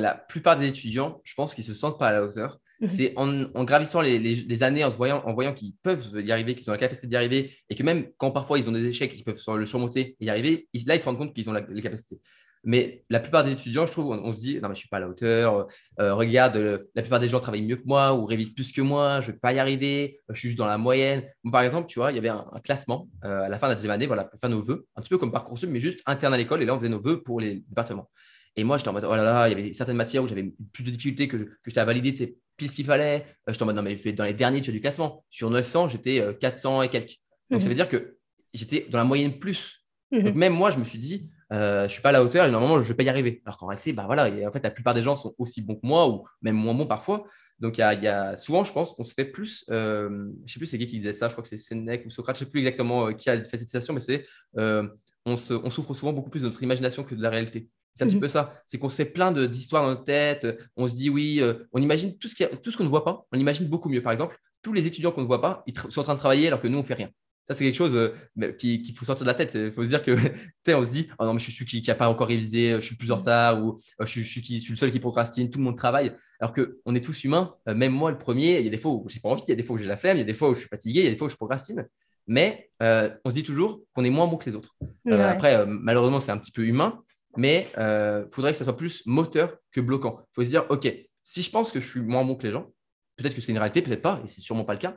La plupart des étudiants, je pense qu'ils ne se sentent pas à la hauteur. C'est en, gravissant les, années, en voyant, en voyant qu'ils peuvent y arriver, qu'ils ont la capacité d'y arriver, et que même quand parfois ils ont des échecs, ils peuvent le surmonter et y arriver, là, ils se rendent compte qu'ils ont les capacités. Mais la plupart des étudiants, je trouve, on, se dit, non, mais je ne suis pas à la hauteur, euh, regarde, la plupart des gens travaillent mieux que moi ou révisent plus que moi, je ne vais pas y arriver, je suis juste dans la moyenne. par exemple, tu vois, il y avait un, classement euh, à la fin de la deuxième année, voilà, pour faire nos vœux, un petit peu comme Parcoursup, mais juste interne à l'école, et là, on faisait nos vœux pour les départements. Et moi, j'étais en mode, oh là là, il y avait certaines matières où j'avais plus de difficultés que, que j'étais à valider, c'est pile ce qu'il fallait. Euh, j'étais en mode, non, mais je vais dans les derniers du classement. Sur 900, j'étais 400 euh, et quelques. Donc, ça mhm. veut dire que j'étais dans la moyenne plus. Mhm. Donc, même moi, je me suis dit, euh, je ne suis pas à la hauteur et normalement, je ne vais pas y arriver. Alors qu'en réalité, bah voilà, en fait, la plupart des gens sont aussi bons que moi ou même moins bons parfois. Donc, il y, a, souvent, je pense qu'on se fait plus. je ne sais plus c'est qui qui disait ça, je crois que c'est Sénèque ou Socrate, je ne sais plus exactement qui a fait cette citation, mais c'est on, on, souffre souvent beaucoup plus de notre imagination que de la réalité. C'est un petit mhm. peu ça. C'est qu'on se fait plein d'histoires dans notre tête. On se dit oui, euh, on imagine tout ce qu'on ne voit pas. On imagine beaucoup mieux. Par exemple, tous les étudiants qu'on ne voit pas, ils sont en train de travailler alors que nous, on ne fait rien. Ça, c'est quelque chose euh, qu'il faut sortir de la tête. Il faut se dire que, tu sais, on se dit, oh non, mais je suis celui qui n'a pas encore révisé, je suis plus en retard, ou euh, je, suis, je, suis, le seul qui procrastine, tout le monde travaille. Alors qu'on est tous humains, même moi, le premier, il y a des fois où j'ai pas envie, il y a des fois où j'ai la flemme, il y a des fois où je suis fatigué, il y a des fois où je procrastine. Mais on se dit toujours qu'on est moins bon que les autres. après, malheureusement, c'est un petit peu humain, mais il euh, faudrait que ça soit plus moteur que bloquant. Il faut se dire, OK, si je pense que je suis moins bon que les gens, peut-être que c'est une réalité, peut-être pas, et c'est sûrement pas le cas.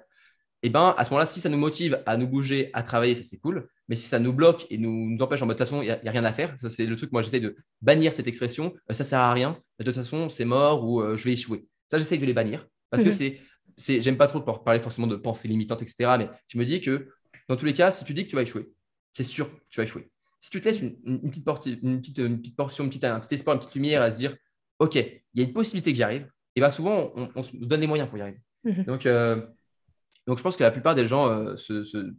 Et eh ben, à ce moment-là, si ça nous motive à nous bouger, à travailler, ça c'est cool. Mais si ça nous bloque et nous, nous empêche en mode de toute façon, il n'y a, rien à faire, ça c'est le truc, moi j'essaie de bannir cette expression, ça euh, ça sert à rien, de toute façon c'est mort ou euh, je vais échouer. Ça j'essaie de les bannir parce que mhm. c'est, j'aime pas trop parler forcément de pensées limitantes, etc. Mais je me dis que dans tous les cas, si tu dis que tu vas échouer, c'est sûr que tu vas échouer si tu te laisses une, petite, portion, une petite portion, un petit espoir, une petite lumière à se dire, OK, il y a une possibilité que j'y arrive, et bien souvent, on, se donne les moyens pour y arriver. Mhm. Donc, euh, donc, je pense que la plupart des gens ne euh, se,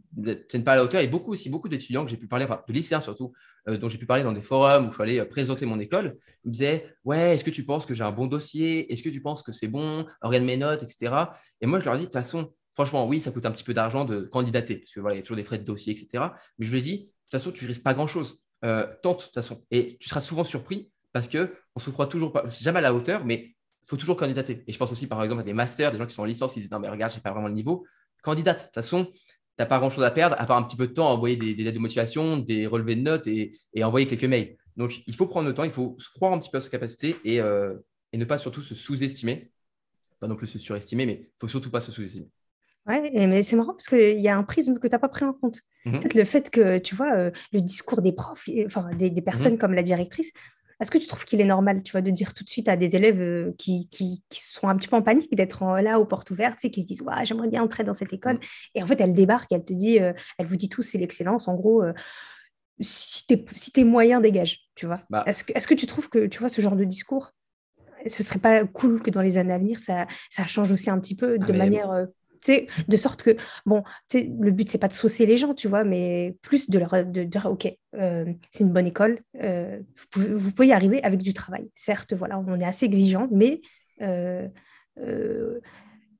tiennent pas à la hauteur. Et beaucoup aussi, beaucoup d'étudiants que j'ai pu parler, enfin, de lycéens surtout, euh, dont j'ai pu parler dans des forums où je suis allé présenter mon école, ils me disaient Ouais, est-ce que tu penses que j'ai un bon dossier? Est-ce que tu penses que c'est bon? Regarde mes notes, etc. Et moi, je leur dis De toute façon, franchement, oui, ça coûte un petit peu d'argent de candidater, parce que voilà, il y a toujours des frais de dossier, etc. Mais je lui ai dit toute façon, tu risques pas grand-chose. Euh, tente, de toute façon. Et tu seras souvent surpris parce qu'on ne se croit toujours pas, jamais à la hauteur, mais il faut toujours candidater. Et je pense aussi, par exemple, à des masters, des gens qui sont en licence, qui disent Non, mais regarde, je n'ai pas vraiment le niveau. Candidate, de toute façon, tu n'as pas grand-chose à perdre, à part un petit peu de temps à envoyer des, lettres de motivation, des relevés de notes et, envoyer quelques mails. Donc, il faut prendre le temps, il faut se croire un petit peu à sa capacité et, euh, et ne pas surtout se sous-estimer. Pas non plus se surestimer, mais il ne faut surtout pas se sous-estimer. Ouais, mais c'est marrant parce qu'il y a un prisme que tu n'as pas pris en compte. Mhm. Peut-être le fait que, tu vois, euh, le discours des profs, enfin des, des personnes Mhm. comme la directrice, est-ce que tu trouves qu'il est normal, tu vois, de dire tout de suite à des élèves euh, qui, qui, qui sont un petit peu en panique d'être en- là aux portes ouvertes, sais, qui se disent, ouais, j'aimerais bien entrer dans cette école. Mhm. Et en fait, elle débarque, elle te dit, euh, elle vous dit tous, c'est l'excellence. En gros, euh, si t'es si t'es moyen, dégage, tu vois. Bah. Est-ce que, est-ce que tu trouves que, tu vois, ce genre de discours, ce serait pas cool que dans les années à venir, ça, ça change aussi un petit peu de Ah, mais- manière, euh, de sorte que, bon, le but, c'est pas de saucer les gens, tu vois, mais plus de leur dire, OK, euh, c'est une bonne école, euh, vous, pouvez, y arriver avec du travail. Certes, voilà, on est assez exigeant, mais euh,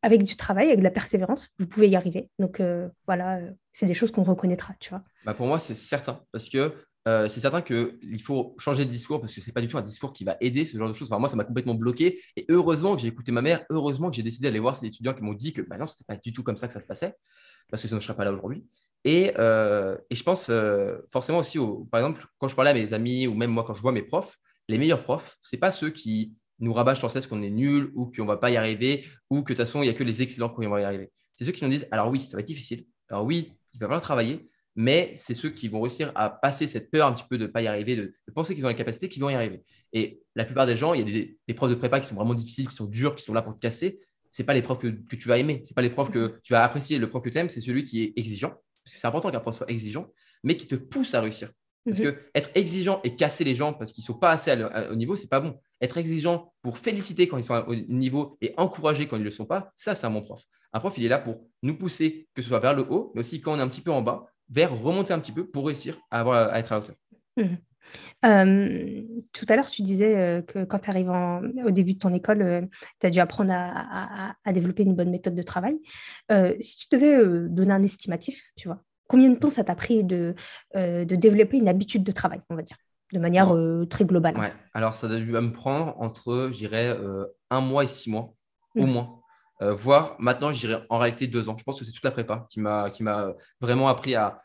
avec du travail, avec de la persévérance, vous pouvez y arriver. Donc, voilà, c'est des choses qu'on reconnaîtra, tu vois. Bah, pour moi, c'est certain. Parce que euh, c'est certain qu'il faut changer de discours parce que c'est pas du tout un discours qui va aider ce genre de choses. Enfin, moi, ça m'a complètement bloqué. Et heureusement que j'ai écouté ma mère, heureusement que j'ai décidé d'aller voir ces étudiants qui m'ont dit que bah non, c'était pas du tout comme ça que ça se passait. Parce que sinon, je serais pas là aujourd'hui. Et, euh, je pense euh, forcément aussi, au- par exemple, quand je parlais à mes amis ou même moi, quand je vois mes profs, les meilleurs profs, c'est pas ceux qui nous rabâchent sans cesse qu'on est nul ou qu'on va pas y arriver ou que de toute façon, il y a que les excellents qui vont y arriver. C'est ceux qui nous disent alors oui, ça va être difficile. Alors oui, il va falloir travailler, mais c'est ceux qui vont réussir à passer cette peur un petit peu de ne pas y arriver, de, de penser qu'ils ont les capacités, qui vont y arriver. Et la plupart des gens, il y a des, des profs de prépa qui sont vraiment difficiles, qui sont durs, qui sont là pour te casser. C'est pas les profs que, que tu vas aimer, c'est pas les profs que tu vas apprécier. Le prof que tu aimes, c'est celui qui est exigeant, parce que c'est important qu'un prof soit exigeant, mais qui te pousse à réussir. Parce Mhm. que être exigeant et casser les gens parce qu'ils sont pas assez au niveau, c'est pas bon. Être exigeant pour féliciter quand ils sont au niveau et encourager quand ils ne le sont pas, ça, c'est un bon prof. Un prof, il est là pour nous pousser, que ce soit vers le haut, mais aussi quand on est un petit peu en bas, vers remonter un petit peu pour réussir à, avoir, à être à la hauteur. Euh, tout à l'heure, tu disais euh, que quand tu arrives au début de ton école, tu as dû apprendre à, à- à développer une bonne méthode de travail. Euh, si tu devais euh, donner un estimatif, tu vois, combien de temps ça t'a pris de, euh, de développer une habitude de travail, on va dire, de manière euh, très globale? Ouais. Alors, ça a dû me prendre entre, je dirais, euh, un mois et six mois, au Mhm. moins. Euh, voire maintenant, je dirais en réalité deux ans. Je pense que c'est toute la prépa qui m'a qui m'a vraiment appris à,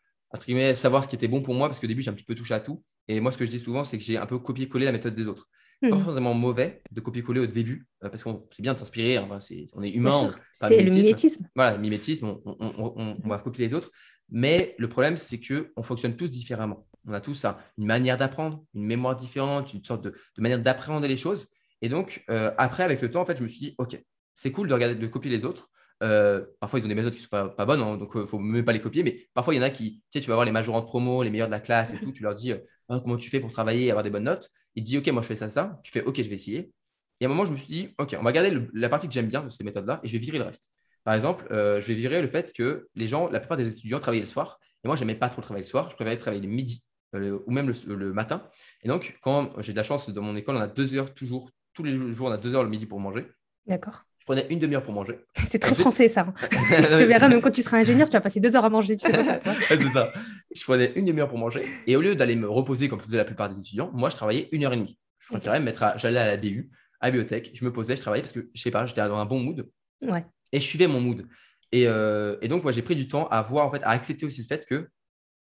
savoir ce qui était bon pour moi, parce qu'au début, j'ai un petit peu touché à tout. Et moi, ce que je dis souvent, c'est que j'ai un peu copié-collé la méthode des autres. C'est pas Mhm. forcément mauvais de copier-coller au début, euh, parce que c'est bien de s'inspirer, hein, c'est- on est humain, C'est le mimétisme. Voilà, mimétisme, on, on- on- on- va copier les autres. Mais le problème, c'est qu'on fonctionne tous différemment. On a tous un- une manière d'apprendre, une mémoire différente, une sorte de, de manière d'appréhender les choses. Et donc, euh, après, avec le temps, en fait, je me suis dit, OK, c'est cool de, regarder, de copier les autres. Euh, parfois, ils ont des méthodes qui ne sont pas, pas bonnes, hein, donc il ne faut même pas les copier. Mais parfois, il y en a qui, tu sais, tu vas voir les majorants de promo, les meilleurs de la classe et tout. Tu leur dis, euh, Ah, comment tu fais pour travailler et avoir des bonnes notes? Ils te disent, OK, moi, je fais ça, ça. Tu fais, OK, je vais essayer. Et à un moment, je me suis dit, OK, on va garder le- la partie que j'aime bien de ces méthodes-là et je vais virer le reste. Par exemple, euh, je vais virer le fait que les gens, la plupart des étudiants travaillaient le soir. Et moi, je n'aimais pas trop travailler le soir. Je préférais travailler le midi euh, le- ou même le, le matin. Et donc, quand j'ai de la chance dans mon école, on a deux heures toujours, tous les jours, on a deux heures le midi pour manger. D'accord. Je prenais une demi-heure pour manger. C'est très Ensuite- français, ça. hein. Je te verrai, même quand tu seras ingénieur, tu vas passer deux heures à manger. tu sais c'est ça. Je prenais une demi-heure pour manger. Et au lieu d'aller me reposer comme faisaient la plupart des étudiants, moi, je travaillais une heure et demie. Je préférais me mettre à, j'allais à la BU, à la bibliothèque, je me posais, je travaillais parce que, je sais pas, j'étais dans un bon mood Ouais. et je suivais mon mood. Et, euh, et donc, moi, j'ai pris du temps à voir, en fait, à accepter aussi le fait que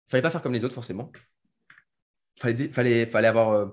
fallait pas faire comme les autres, forcément. Fallait, dé- fallait, fallait avoir euh,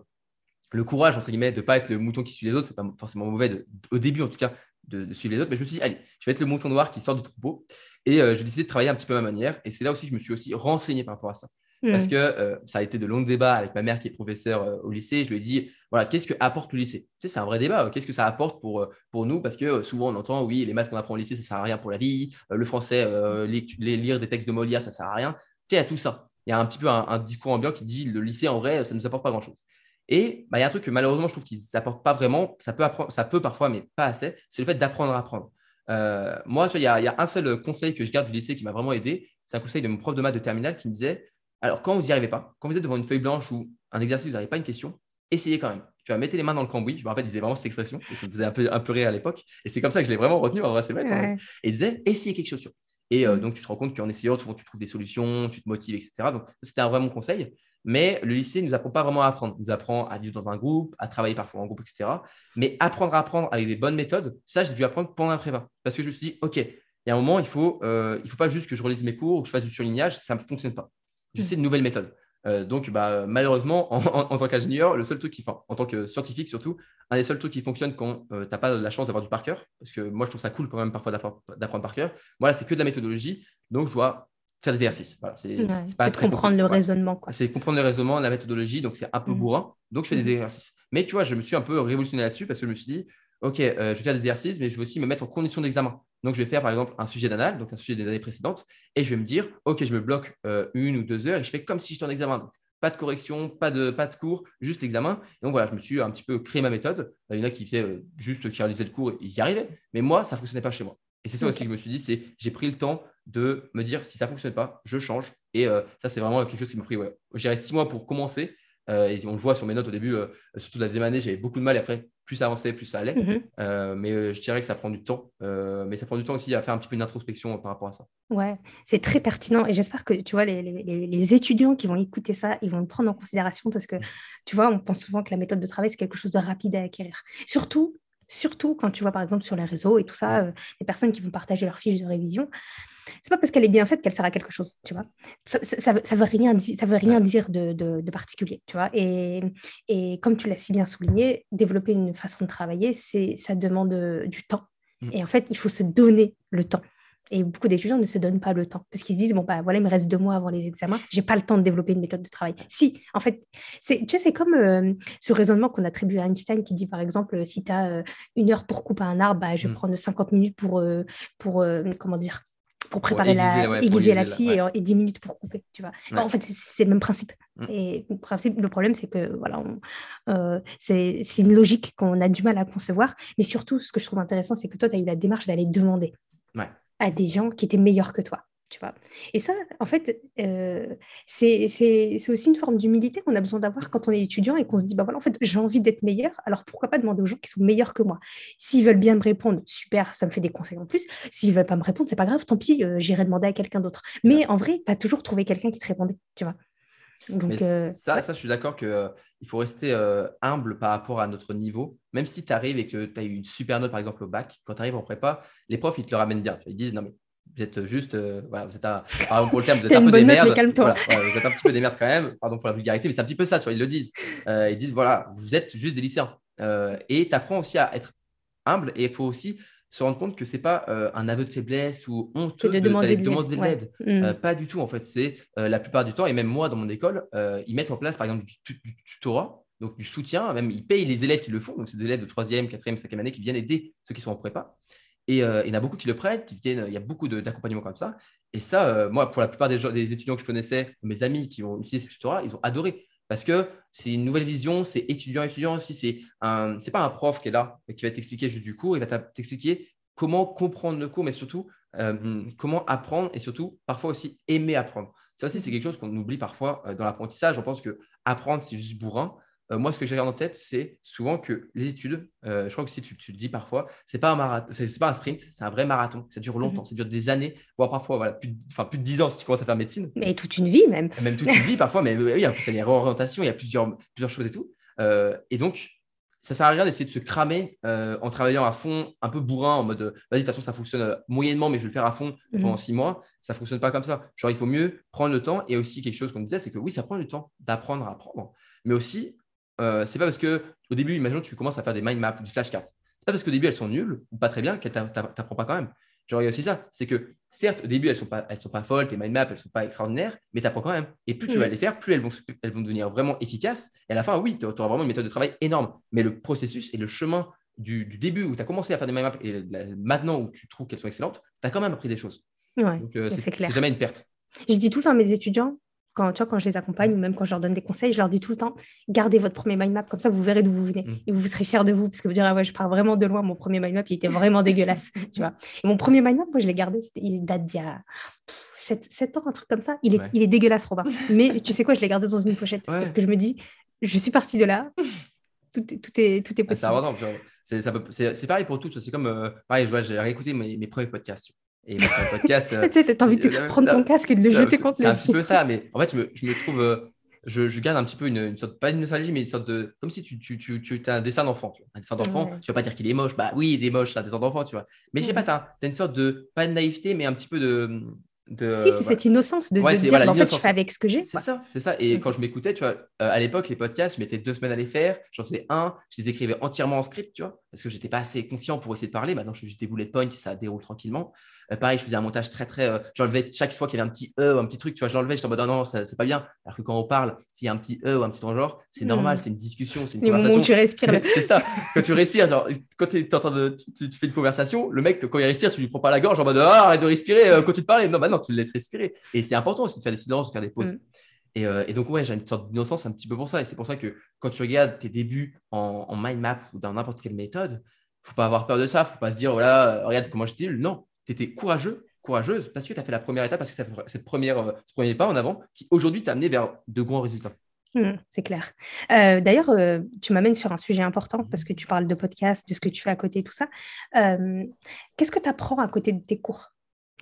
le courage, entre guillemets, de ne pas être le mouton qui suit les autres. C'est pas forcément mauvais, de- au début en tout cas, de, de suivre les autres. Mais je me suis dit, allez, je vais être le mouton noir qui sort du troupeau. Et euh, j'ai décidé de travailler un petit peu à ma manière. Et c'est là aussi que je me suis aussi renseigné par rapport à ça. Parce que euh, ça a été de longs débats avec ma mère qui est professeure euh, au lycée. Je lui ai dit, voilà, qu'est-ce que apporte le lycée? Tu sais, c'est un vrai débat. Qu'est-ce que ça apporte pour, euh, pour nous? Parce que souvent, on entend, oui, les maths qu'on apprend au lycée, ça ne sert à rien pour la vie. Le français, les- les- lire des textes de Molière, ça ne sert à rien. Tu sais, il y a tout ça. Il y a un petit peu un, un discours ambiant qui dit, le lycée, en vrai, ça ne nous apporte pas grand-chose. Et bah, il y a un truc que malheureusement, je trouve qu'ils n'apportent pas vraiment. Ça peut, apprendre, ça peut parfois, mais pas assez. C'est le fait d'apprendre à apprendre. Euh, moi, tu vois, il y, a- il y a un seul conseil que je garde du lycée qui m'a vraiment aidé. C'est un conseil de mon prof de maths de terminale qui me disait alors, quand vous n'y arrivez pas, quand vous êtes devant une feuille blanche ou un exercice, vous n'arrivez pas à une question, essayez quand même. Tu vas mettre les mains dans le cambouis. Je me rappelle, il disait vraiment cette expression et ça faisait un peu, un peu rire à l'époque. Et c'est comme ça que je l'ai vraiment retenu. En vrai, c'est bête. hein. Et il disait essayez quelque chose. Et euh, Mm. donc, tu te rends compte qu'en essayant, souvent, tu trouves des solutions, tu te motives, etc. Donc, c'était un vrai bon conseil. Mais le lycée ne nous apprend pas vraiment à apprendre. Il nous apprend à vivre dans un groupe, à travailler parfois en groupe, etc. Mais apprendre à apprendre avec des bonnes méthodes, ça, j'ai dû apprendre pendant la prépa. Parce que je me suis dit, OK, il y a un moment, il faut, euh, faut pas juste que je relise mes cours ou que je fasse du surlignage, ça ne fonctionne pas. J'essaie de nouvelles méthodes. donc, bah, malheureusement, en, tant qu'ingénieur, le seul truc qui, en tant que scientifique surtout, un des seuls trucs qui fonctionne quand tu n'as pas la chance d'avoir du par cœur, parce que moi, je trouve ça cool quand même parfois d'apprendre par cœur. Moi, c'est que de la méthodologie, donc je dois faire des exercices. Voilà, c'est pas comprendre le raisonnement. C'est comprendre le raisonnement, la méthodologie, donc c'est un peu mm. bourrin. Donc, je fais des mm. exercices. Mais tu vois, je me suis un peu révolutionné là-dessus parce que je me suis dit, OK, euh, je vais faire des exercices, mais je vais aussi me mettre en condition d'examen. Donc, je vais faire par exemple un sujet d'anal, donc un sujet des années précédentes, et je vais me dire, OK, je me bloque euh, une ou deux heures et je fais comme si j'étais en examen. Donc, pas de correction, pas de, pas de cours, juste l'examen. Donc voilà, je me suis un petit peu créé ma méthode. Il y en a qui faisaient euh, juste qui réalisaient le cours, ils y arrivaient. Mais moi, ça ne fonctionnait pas chez moi. Et c'est ça aussi que je me suis dit, c'est j'ai pris le temps de me dire si ça ne fonctionne pas, je change. Et ça, c'est vraiment quelque chose qui m'a pris, ouais, je dirais six mois pour commencer. et on le voit sur mes notes au début, surtout la deuxième année, j'avais beaucoup de mal. Et après, plus ça avançait, plus ça allait. Mhm. Euh, mais euh, je dirais que ça prend du temps. Euh, mais ça prend du temps aussi à faire un petit peu une introspection par rapport à ça. Ouais, c'est très pertinent. Et j'espère que tu vois, les, les, étudiants qui vont écouter ça, ils vont le prendre en considération parce que tu vois, on pense souvent que la méthode de travail, c'est quelque chose de rapide à acquérir. Surtout, surtout quand tu vois par exemple sur les réseaux et tout ça, les personnes qui vont partager leurs fiches de révision c'est pas parce qu'elle est bien faite qu'elle sert à quelque chose, tu vois. Ça, ça, veut rien, ça veut rien dire de, de, particulier, tu vois. Et, et, comme tu l'as si bien souligné, développer une façon de travailler, c'est ça demande euh, du temps. Mm. Et en fait, il faut se donner le temps. Et beaucoup d'étudiants ne se donnent pas le temps parce qu'ils se disent bon bah voilà il me reste deux mois avant les examens, j'ai pas le temps de développer une méthode de travail. Si, en fait, c'est tu sais c'est comme euh, ce raisonnement qu'on attribue à Einstein qui dit par exemple si tu as euh, une heure pour couper un arbre, bah, je vais prendre 50 minutes pour pour comment dire pour préparer la, aiguiser la scie et, 10 minutes pour couper, tu vois. En fait, c'est le même principe. Mm. Et le, principe, le problème, c'est que voilà, euh, c'est une logique qu'on a du mal à concevoir. Mais surtout, ce que je trouve intéressant, c'est que toi, tu as eu la démarche d'aller demander à des gens qui étaient meilleurs que toi tu vois. Et ça, en fait, euh, c'est aussi une forme d'humilité qu'on a besoin d'avoir quand on est étudiant et qu'on se dit, bah voilà, en fait, j'ai envie d'être meilleur, alors pourquoi pas demander aux gens qui sont meilleurs que moi S'ils veulent bien me répondre, super, ça me fait des conseils en plus. S'ils veulent pas me répondre, c'est pas grave, tant pis, euh, j'irai demander à quelqu'un d'autre. Mais en vrai, tu as toujours trouvé quelqu'un qui te répondait, tu vois. Donc, euh, ça, ça, je suis d'accord qu'il il faut rester humble par rapport à notre niveau. Même si tu arrives et que tu as eu une super note, par exemple, au bac, quand tu arrives en prépa, les profs, ils te le ramènent bien. Ils disent, non, mais vous êtes juste, euh, voilà, vous êtes un, pour le terme, vous êtes un peu des merdes. Voilà, vous êtes un petit peu des merdes quand même, pardon pour la vulgarité, mais c'est un petit peu ça, tu vois, ils le disent. Euh, ils disent, voilà, vous êtes juste des lycéens. Euh, et tu apprends aussi à être humble et il faut aussi se rendre compte que c'est pas un aveu de faiblesse ou honte de, demander de l'aide. Mm. pas du tout, en fait. C'est la plupart du temps, et même moi dans mon école, ils mettent en place, par exemple, du, du, tutorat, donc du soutien, même ils payent les élèves qui le font, donc c'est des élèves de 3e, 4e, 5e année qui viennent aider ceux qui sont en prépa. Et euh, il y en a beaucoup qui le prêtent, qui viennent, il y a beaucoup d'accompagnement comme ça. Et ça, euh, moi, pour la plupart des, des, étudiants que je connaissais, mes amis qui ont utilisé ce tutorat, ils ont adoré. Parce que c'est une nouvelle vision, c'est étudiant-étudiant aussi. C'est un, pas un prof qui est là et qui va t'expliquer juste du cours, il va t'expliquer comment comprendre le cours, mais surtout euh, comment apprendre et surtout parfois aussi aimer apprendre. Ça aussi, c'est quelque chose qu'on oublie parfois dans l'apprentissage. On pense que apprendre, c'est juste bourrin. Euh, moi, ce que j'ai en tête, c'est souvent que les études, euh, je crois que si tu, le dis parfois, c'est pas un marathon, c'est pas un sprint, c'est un vrai marathon. Ça dure longtemps, mhm. ça dure des années, voire parfois voilà, plus, de, plus de 10 ans si tu commences à faire médecine. Mais toute une vie même. Même toute une vie parfois, mais oui, il y a les réorientations, il y a plusieurs, plusieurs choses et tout. Euh, et donc, ça sert à rien d'essayer de se cramer en travaillant à fond, un peu bourrin, en mode vas-y, de toute façon, ça fonctionne moyennement, mais je vais le faire à fond mhm. pendant six mois. Ça fonctionne pas comme ça. Genre, il faut mieux prendre le temps. Et aussi, quelque chose qu'on disait, c'est que oui, ça prend du temps d'apprendre à apprendre, mais aussi euh, c'est pas parce que au début, imaginons que tu commences à faire des mind maps, des flashcards. C'est pas parce qu'au début elles sont nulles ou pas très bien qu'elles t'apprends pas quand même. Genre, il y a aussi ça, c'est que certes, au début, elles sont pas, elles sont pas folles, tes mind maps, elles sont pas extraordinaires, mais tu apprends quand même. Et plus tu vas les faire, plus elles vont, elles vont devenir vraiment efficaces. Et à la fin, oui, tu auras vraiment une méthode de travail énorme. Mais le processus et le chemin du, début où tu as commencé à faire des mind maps et maintenant où tu trouves qu'elles sont excellentes, tu as quand même appris des choses. Donc, euh, c'est jamais une perte. Je dis tout le temps à mes étudiants, quand, tu vois, quand je les accompagne ou même quand je leur donne des conseils, je leur dis tout le temps, gardez votre premier mind map, comme ça vous verrez d'où vous venez. Mm. Et vous serez fiers de vous, parce que vous direz, ah ouais, je pars vraiment de loin, mon premier mind map, il était vraiment dégueulasse. Tu vois. mon premier mind map, moi, je l'ai gardé, il date d'il y a 7, ans, un truc comme ça. Il est, il est dégueulasse, Robin. Mais tu sais quoi, je l'ai gardé dans une pochette, parce que je me dis, je suis partie de là. Tout est, tout est, tout est ah, possible. c'est pareil pour tout. C'est comme, euh, pareil, j'ai réécouté mes, mes premiers podcasts et mettre podcast. tu sais, t'as envie de euh, prendre ton casque et de le jeter contre C'est un petit peu ça, mais en fait, je me, je me trouve. Euh, je, je, garde un petit peu une, une, sorte, pas une nostalgie, mais une sorte de. Comme si tu, tu, tu, tu as un dessin d'enfant. Un dessin d'enfant, tu vas pas dire qu'il est moche. Bah oui, il est moche, c'est un dessin d'enfant, tu vois. Mais je sais pas, tu as, une sorte de. Pas de naïveté, mais un petit peu de de. Si, c'est cette innocence de, Ouais, de dire, voilà, bah, en fait, je fais avec ce que j'ai. C'est ça, c'est ça. Et Mm. quand je m'écoutais, tu vois, euh, à l'époque, les podcasts, je mettais deux semaines à les faire. J'en faisais un, je les écrivais entièrement en script, tu vois, parce que j'étais pas assez confiant pour essayer de parler. Maintenant, je fais juste des bullet points ça déroule tranquillement. Euh, pareil, je faisais un montage très, très. euh, j'enlevais chaque fois qu'il y avait un petit E ou un petit truc, tu vois, je l'enlevais, j'étais en mode, non, non, c'est pas bien. Alors que quand on parle, s'il y a un petit E ou un petit genre, c'est Mm. normal, c'est une discussion, c'est une Les moments où conversation. tu respires. c'est ça. Quand tu respires, genre, quand tu es en train de, tu, tu fais une conversation, le mec, quand il respire, tu lui prends pas la gorge en mode ah, arrête de respirer, euh, continue de parler. Non, bah non, tu le laisses respirer. Et c'est important aussi de faire des silences, de faire des pauses. Mm. Et, euh, et donc, ouais, j'ai une sorte d'innocence un petit peu pour ça. Et c'est pour ça que quand tu regardes tes débuts en, en mind map ou dans n'importe quelle méthode, faut pas avoir peur de ça. Faut pas se dire, voilà, regarde comment j'étais nul. Non, tu étais courageux, courageuse parce que tu as fait la première étape, parce que cette première, euh, ce premier pas en avant qui aujourd'hui t'a amené vers de grands résultats. Mm, c'est clair. Euh, D'ailleurs, euh, tu m'amènes sur un sujet important parce que tu parles de podcast, de ce que tu fais à côté, tout ça. Qu'est-ce que tu apprends à côté de tes cours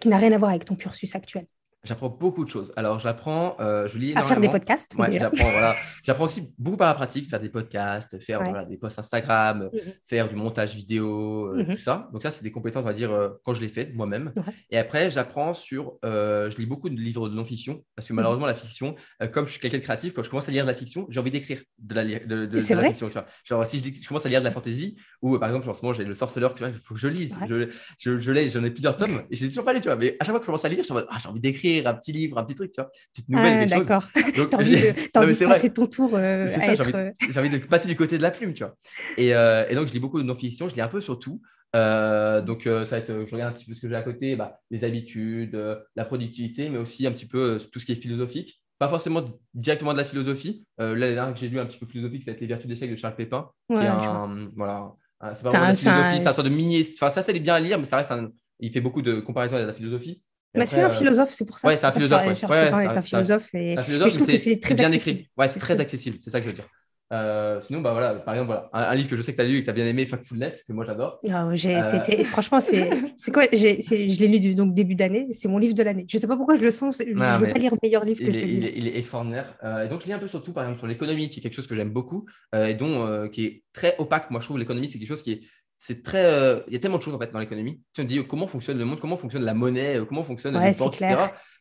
qui n'a rien à voir avec ton cursus actuel? J'apprends beaucoup de choses. Alors, j'apprends, euh, je lis À faire des podcasts Ouais, déjà. j'apprends, voilà. J'apprends aussi beaucoup par la pratique, faire des podcasts, faire Ouais. voilà, des posts Instagram, faire du montage vidéo, euh, Mhm. tout ça. Donc ça, c'est des compétences, on va dire, euh, quand je l'ai fait moi-même. Ouais. Et après, j'apprends sur, je lis beaucoup de livres de non-fiction, parce que Mhm. malheureusement, la fiction, comme je suis quelqu'un de créatif, quand je commence à lire de la fiction, j'ai envie d'écrire de la, de, la fiction. tu vois. Genre, si je, commence à lire de la fantasy, ou par exemple, en ce moment, j'ai le sorceleur, il faut que je lise. Je, je, je l'ai, j'en ai plusieurs tomes, et je les ai toujours pas lu, tu vois. Mais à chaque fois que je commence à lire, ah, j'ai envie d'écrire un petit livre, un petit truc, tu vois, petite nouvelle, Ah, quelque chose. d'accord. T'as envie de, Non, envie passer ton tour euh, C'est ça, j'ai être. envie, euh, de- j'ai envie de passer du côté de la plume, tu vois. Et, euh, et donc, je lis beaucoup de non-fiction, je lis un peu sur tout. Euh, donc, ça va être, je regarde un petit peu ce que j'ai à côté, bah, les habitudes, la productivité, mais aussi un petit peu tout ce qui est philosophique. Pas forcément directement de la philosophie. Là, la dernière que j'ai lu un petit peu philosophique, ça a été Les Vertus d'échec de Charles Pépin, qui est un, voilà, c'est pas vraiment de un- la c'est un- philosophie, c'est un sort de mini. Enfin, ça, c'est bien à lire, mais ça reste un. Il fait beaucoup de comparaisons avec la philosophie. Bah, c'est un euh, philosophe, c'est pour ça. ouais, c'est un philosophe, Charles- ouais. Ouais, est un- philosophe et je trouve que c'est très bien accessible. écrit. Ouais, c'est très accessible, c'est ça que je veux dire. Euh, sinon, bah voilà, par exemple, voilà, un, un livre que je sais que tu as lu et que tu as bien aimé, Factfulness, que moi j'adore. Ah, Euh, Franchement, c'est quoi Je l'ai lu du donc, début d'année, c'est mon livre de l'année. Je sais pas pourquoi je le sens, je ne veux pas lire meilleur livre que Il est, il, celui-là. est, il est extraordinaire. Euh, et donc, je lis un peu sur tout, par exemple, sur l'économie, qui est quelque chose que j'aime beaucoup, euh, et dont, euh, qui est très opaque. Moi, je trouve l'économie, c'est quelque chose qui est. C'est très. euh, il y a tellement de choses en fait dans l'économie. Tu te dis comment fonctionne le monde, comment fonctionne la monnaie, euh, comment fonctionnent Ouais, les c'est banques, etc.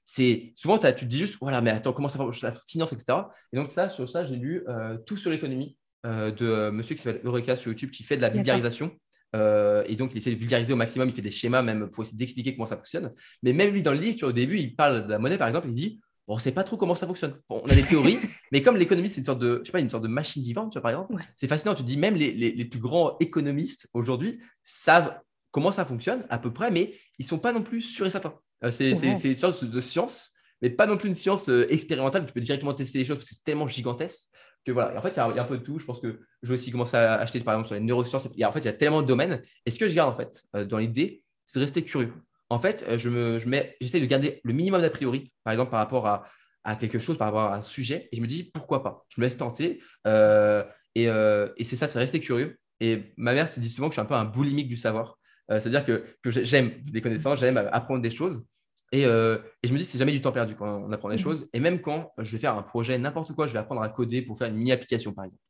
C'est souvent tu te dis juste voilà mais attends comment ça marche la finance etc. Et donc ça sur ça j'ai lu euh, tout sur l'économie euh, de monsieur qui s'appelle Eureka sur YouTube qui fait de la vulgarisation. Et donc, il essaie de vulgariser au maximum, il fait des schémas même pour essayer d'expliquer comment ça fonctionne. Mais même lui, dans le livre, au début, il parle de la monnaie, par exemple, il dit Bon, on ne sait pas trop comment ça fonctionne. Bon, on a des théories, mais comme l'économie, c'est une sorte de, je sais pas, une sorte de machine vivante, tu vois, par exemple, Ouais. c'est fascinant. Tu te dis, même les, les- les plus grands économistes aujourd'hui savent comment ça fonctionne à peu près, mais ils ne sont pas non plus sûrs et certains. Euh, c'est Ouais. une sorte de science, mais pas non plus une science euh, expérimentale. Tu peux directement tester les choses parce que c'est tellement gigantesque que voilà. Et en fait, il y, a- il y a un peu de tout. Je pense que je vais aussi commencer à acheter, par exemple, sur les neurosciences. Il y a- en fait, il y a tellement de domaines. Et ce que je garde, en fait, euh, dans l'idée, c'est de rester curieux. En fait, euh, je me, je mets, j'essaie de garder le minimum d'a priori, par exemple, par rapport à, à quelque chose, par rapport à un sujet. Et je me dis, pourquoi pas? Je me laisse tenter. euh, et euh, et c'est ça, c'est rester curieux. Et ma mère s'est dit souvent que je suis un peu un boulimique du savoir. Euh, C'est-à-dire que, que j'ai- j'aime des connaissances, j'aime apprendre des choses. Et, euh, et je me dis, c'est jamais du temps perdu quand on apprend des Mhm. choses. Et même quand je vais faire un projet, n'importe quoi, je vais apprendre à coder pour faire une mini-application, par exemple.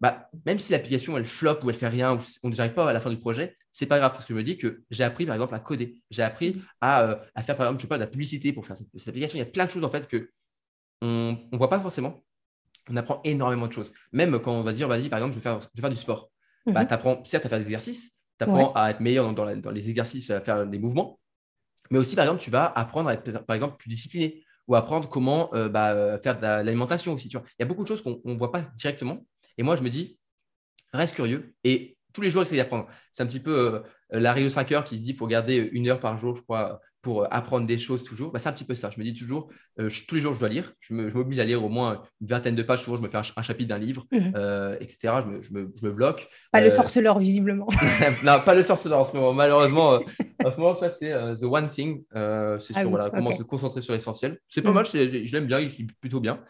Bah, même si l'application, elle flop ou elle fait rien, ou on n'arrive pas à la fin du projet, c'est pas grave parce que je me dis que j'ai appris, par exemple, à coder. J'ai appris à, euh, à faire, par exemple, je sais pas, de la publicité pour faire cette, cette application. Il y a plein de choses, en fait, que on ne voit pas forcément. On apprend énormément de choses. Même quand on va se dire, vas-y, par exemple, je vais faire, je vais faire du sport. Bah, Mhm. tu apprends certes à faire des exercices, tu apprends à être meilleur dans, dans la- dans les exercices, à faire les mouvements, mais aussi, par exemple, tu vas apprendre à être, par exemple, plus discipliné ou apprendre comment euh, bah, euh, faire de la- l'alimentation aussi. Tu vois. Il y a beaucoup de choses qu'on ne voit pas directement. Et moi, je me dis, reste curieux et tous les jours, essaye d'apprendre. C'est un petit peu euh, la de 5 heures qui se dit qu'il faut garder une heure par jour, je crois, pour euh, apprendre des choses toujours. Bah, c'est un petit peu ça. Je me dis toujours, euh, je- tous les jours, je dois lire. Je me- je m'oblige à lire au moins une vingtaine de pages. Souvent, je me fais un, ch- un chapitre d'un livre, Mhm. euh, etc. Je me, je me- je me bloque. Pas Euh, le sorceleur, visiblement. non, pas le sorceleur en ce moment. Malheureusement, en ce moment, ça, c'est The One Thing. C'est Ah oui, voilà, comment se concentrer sur l'essentiel. C'est pas Mm. mal, je l'aime bien, il est plutôt bien.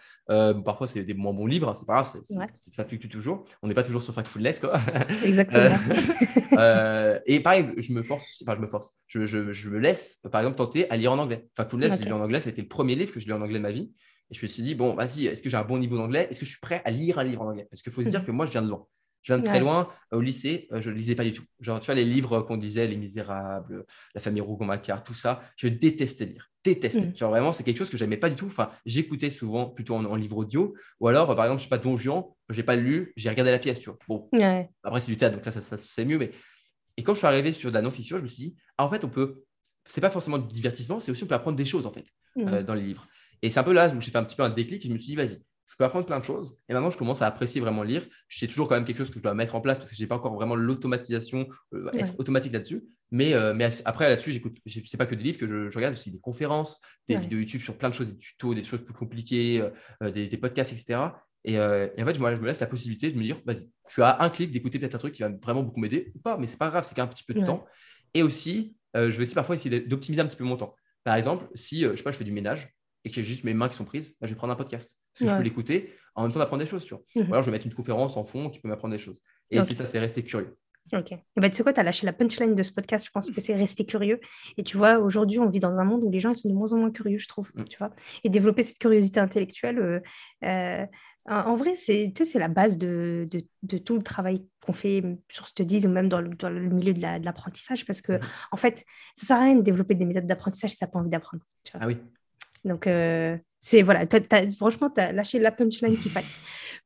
Parfois, c'est des moins bons livres, hein, c'est pas grave, Ouais. ça fluctue toujours. On n'est pas toujours sur Factfulness, quoi. Exactement. Et pareil, je me force, enfin, je me force, je, je- je me laisse, par exemple, tenter à lire en anglais. Factfulness, Ok. je l'ai lu en anglais, c'était le premier livre que je lis en anglais de ma vie. Et je me suis dit, bon, vas-y, est-ce que j'ai un bon niveau d'anglais? Est-ce que je suis prêt à lire un livre en anglais? Parce qu'il faut se dire Mhm. que moi, je viens de loin. Je viens de très loin. Au lycée, euh, je ne lisais pas du tout. Genre, tu vois, les livres qu'on disait, Les Misérables, La famille Rougon-Macquart, tout ça, je détestais lire. déteste. Mm. Genre vraiment, c'est quelque chose que j'aimais pas du tout. Enfin, j'écoutais souvent plutôt en, en livre audio, ou alors, par exemple, je sais pas, Don Juan, j'ai pas lu, j'ai regardé la pièce, tu vois. Bon, Ouais. après, c'est du théâtre, donc là, ça, ça, c'est mieux. Mais... Et quand je suis arrivé sur de la non-fiction, je me suis dit, ah, en fait, on peut. C'est pas forcément du divertissement, c'est aussi on peut apprendre des choses, en fait, Mhm. euh, dans les livres. Et c'est un peu là où j'ai fait un petit peu un déclic et je me suis dit, vas-y, je peux apprendre plein de choses. Et maintenant, je commence à apprécier vraiment lire. C'est toujours quand même quelque chose que je dois mettre en place parce que je n'ai pas encore vraiment l'automatisation, euh, être Ouais. automatique là-dessus. Mais, euh, mais après, là-dessus, j'écoute, j'ai- c'est pas que des livres que je, je regarde, aussi des conférences, des Ouais. vidéos YouTube sur plein de choses, des tutos, des choses plus compliquées, euh, des, des podcasts, etc. Et, et en fait, moi, je me laisse la possibilité de me dire, vas-y, je suis à un clic d'écouter peut-être un truc qui va vraiment beaucoup m'aider ou pas, mais c'est pas grave, c'est qu'un petit peu de Ouais. temps. Et aussi, euh, je vais aussi parfois essayer d'optimiser un petit peu mon temps. Par exemple, si euh, je sais pas, je fais du ménage et que j'ai juste mes mains qui sont prises, bah, je vais prendre un podcast. Parce que je peux l'écouter en même temps d'apprendre des choses. Tu vois. Mhm. Ou alors je vais mettre une conférence en fond qui peut m'apprendre des choses. Et Ok. c'est ça, c'est rester curieux. Ok. Et ben, tu sais quoi, tu as lâché la punchline de ce podcast. Je pense que c'est rester curieux. Et tu vois, aujourd'hui, on vit dans un monde où les gens ils sont de moins en moins curieux, je trouve. Mm. Tu vois et développer cette curiosité intellectuelle, euh, en en vrai, c'est la base de, de, de tout le travail qu'on fait sur Studies ou même dans le, dans le milieu de la- de l'apprentissage. parce que, Mhm. en fait, ça sert à rien de développer des méthodes d'apprentissage si tu n'as pas envie d'apprendre. Ah oui. Donc, euh, c'est voilà, franchement, tu as lâché la punchline qu'il fallait.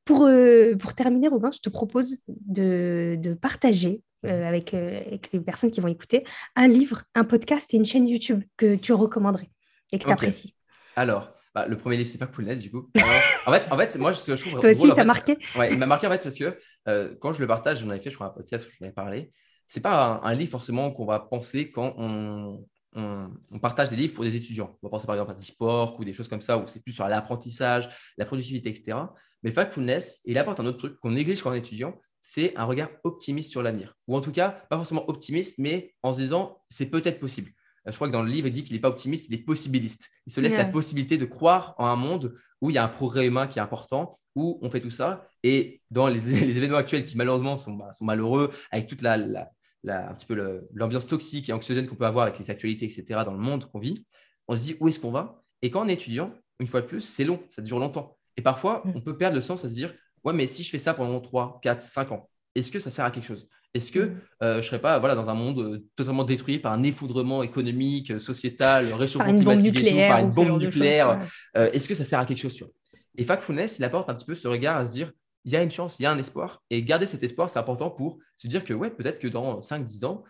Pour, euh, pour terminer, Robin, je te propose de, de partager euh, avec, euh, avec les personnes qui vont écouter un livre, un podcast et une chaîne YouTube que tu recommanderais et que tu apprécies. Alors, bah, le premier livre, c'est pas Coolness, du coup. Alors, en, fait, en fait, moi, ce que je trouve. Toi aussi, t'as marqué Ouais, il m'a marqué en fait parce que euh, quand je le partage, j'en avais fait, je crois, un podcast où je avais parlé. C'est pas un, un livre forcément qu'on va penser quand on, on, on partage des livres pour des étudiants. On va penser par exemple à des sports ou des choses comme ça où c'est plus sur l'apprentissage, la productivité, etc. Mais Factfulness, il apporte un autre truc qu'on néglige quand on est étudiant, c'est un regard optimiste sur l'avenir. Ou en tout cas, pas forcément optimiste, mais en se disant c'est peut-être possible. Euh, Je crois que dans le livre, il dit qu'il n'est pas optimiste, il est possibiliste. Il se laisse la possibilité de croire en un monde où il y a un progrès humain qui est important, où on fait tout ça. Et dans les, les événements actuels qui malheureusement sont, bah, sont malheureux, avec toute la, la- la- un petit peu le- l'ambiance toxique et anxiogène qu'on peut avoir avec les actualités, etc., dans le monde qu'on vit, on se dit où est-ce qu'on va? Et quand on est étudiant, une fois de plus, c'est long, ça dure longtemps. Et parfois, Mm. on peut perdre le sens à se dire ouais, mais si je fais ça pendant 3, 4, 5 ans, est-ce que ça sert à quelque chose? Est-ce que euh, je ne serais pas voilà, dans un monde euh, totalement détruit par un effondrement économique, euh, sociétal, réchauffement climatique et tout, nucléaire. par une bombe nucléaire ouais. euh, Est-ce que ça sert à quelque chose tu vois? Et Factfulness, il apporte un petit peu ce regard à se dire il y a une chance, il y a un espoir. Et garder cet espoir, c'est important pour se dire que ouais, peut-être que dans 5-10 ans,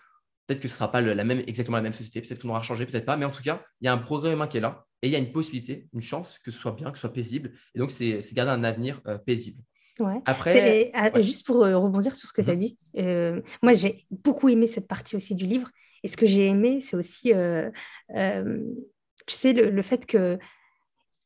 peut-être que ce ne sera pas le- la même, exactement la même société, peut-être qu'on aura changé, peut-être pas, mais en tout cas, il y a un progrès humain qui est là et il y a une possibilité, une chance que ce soit bien, que ce soit paisible. Et donc, c'est c'est garder un avenir euh, paisible. Ouais. Après, ah, ouais. Juste pour euh, rebondir sur ce que tu as Mhm. dit, euh, moi j'ai beaucoup aimé cette partie aussi du livre. Et ce que j'ai aimé, c'est aussi, euh, euh, tu sais, le, le fait que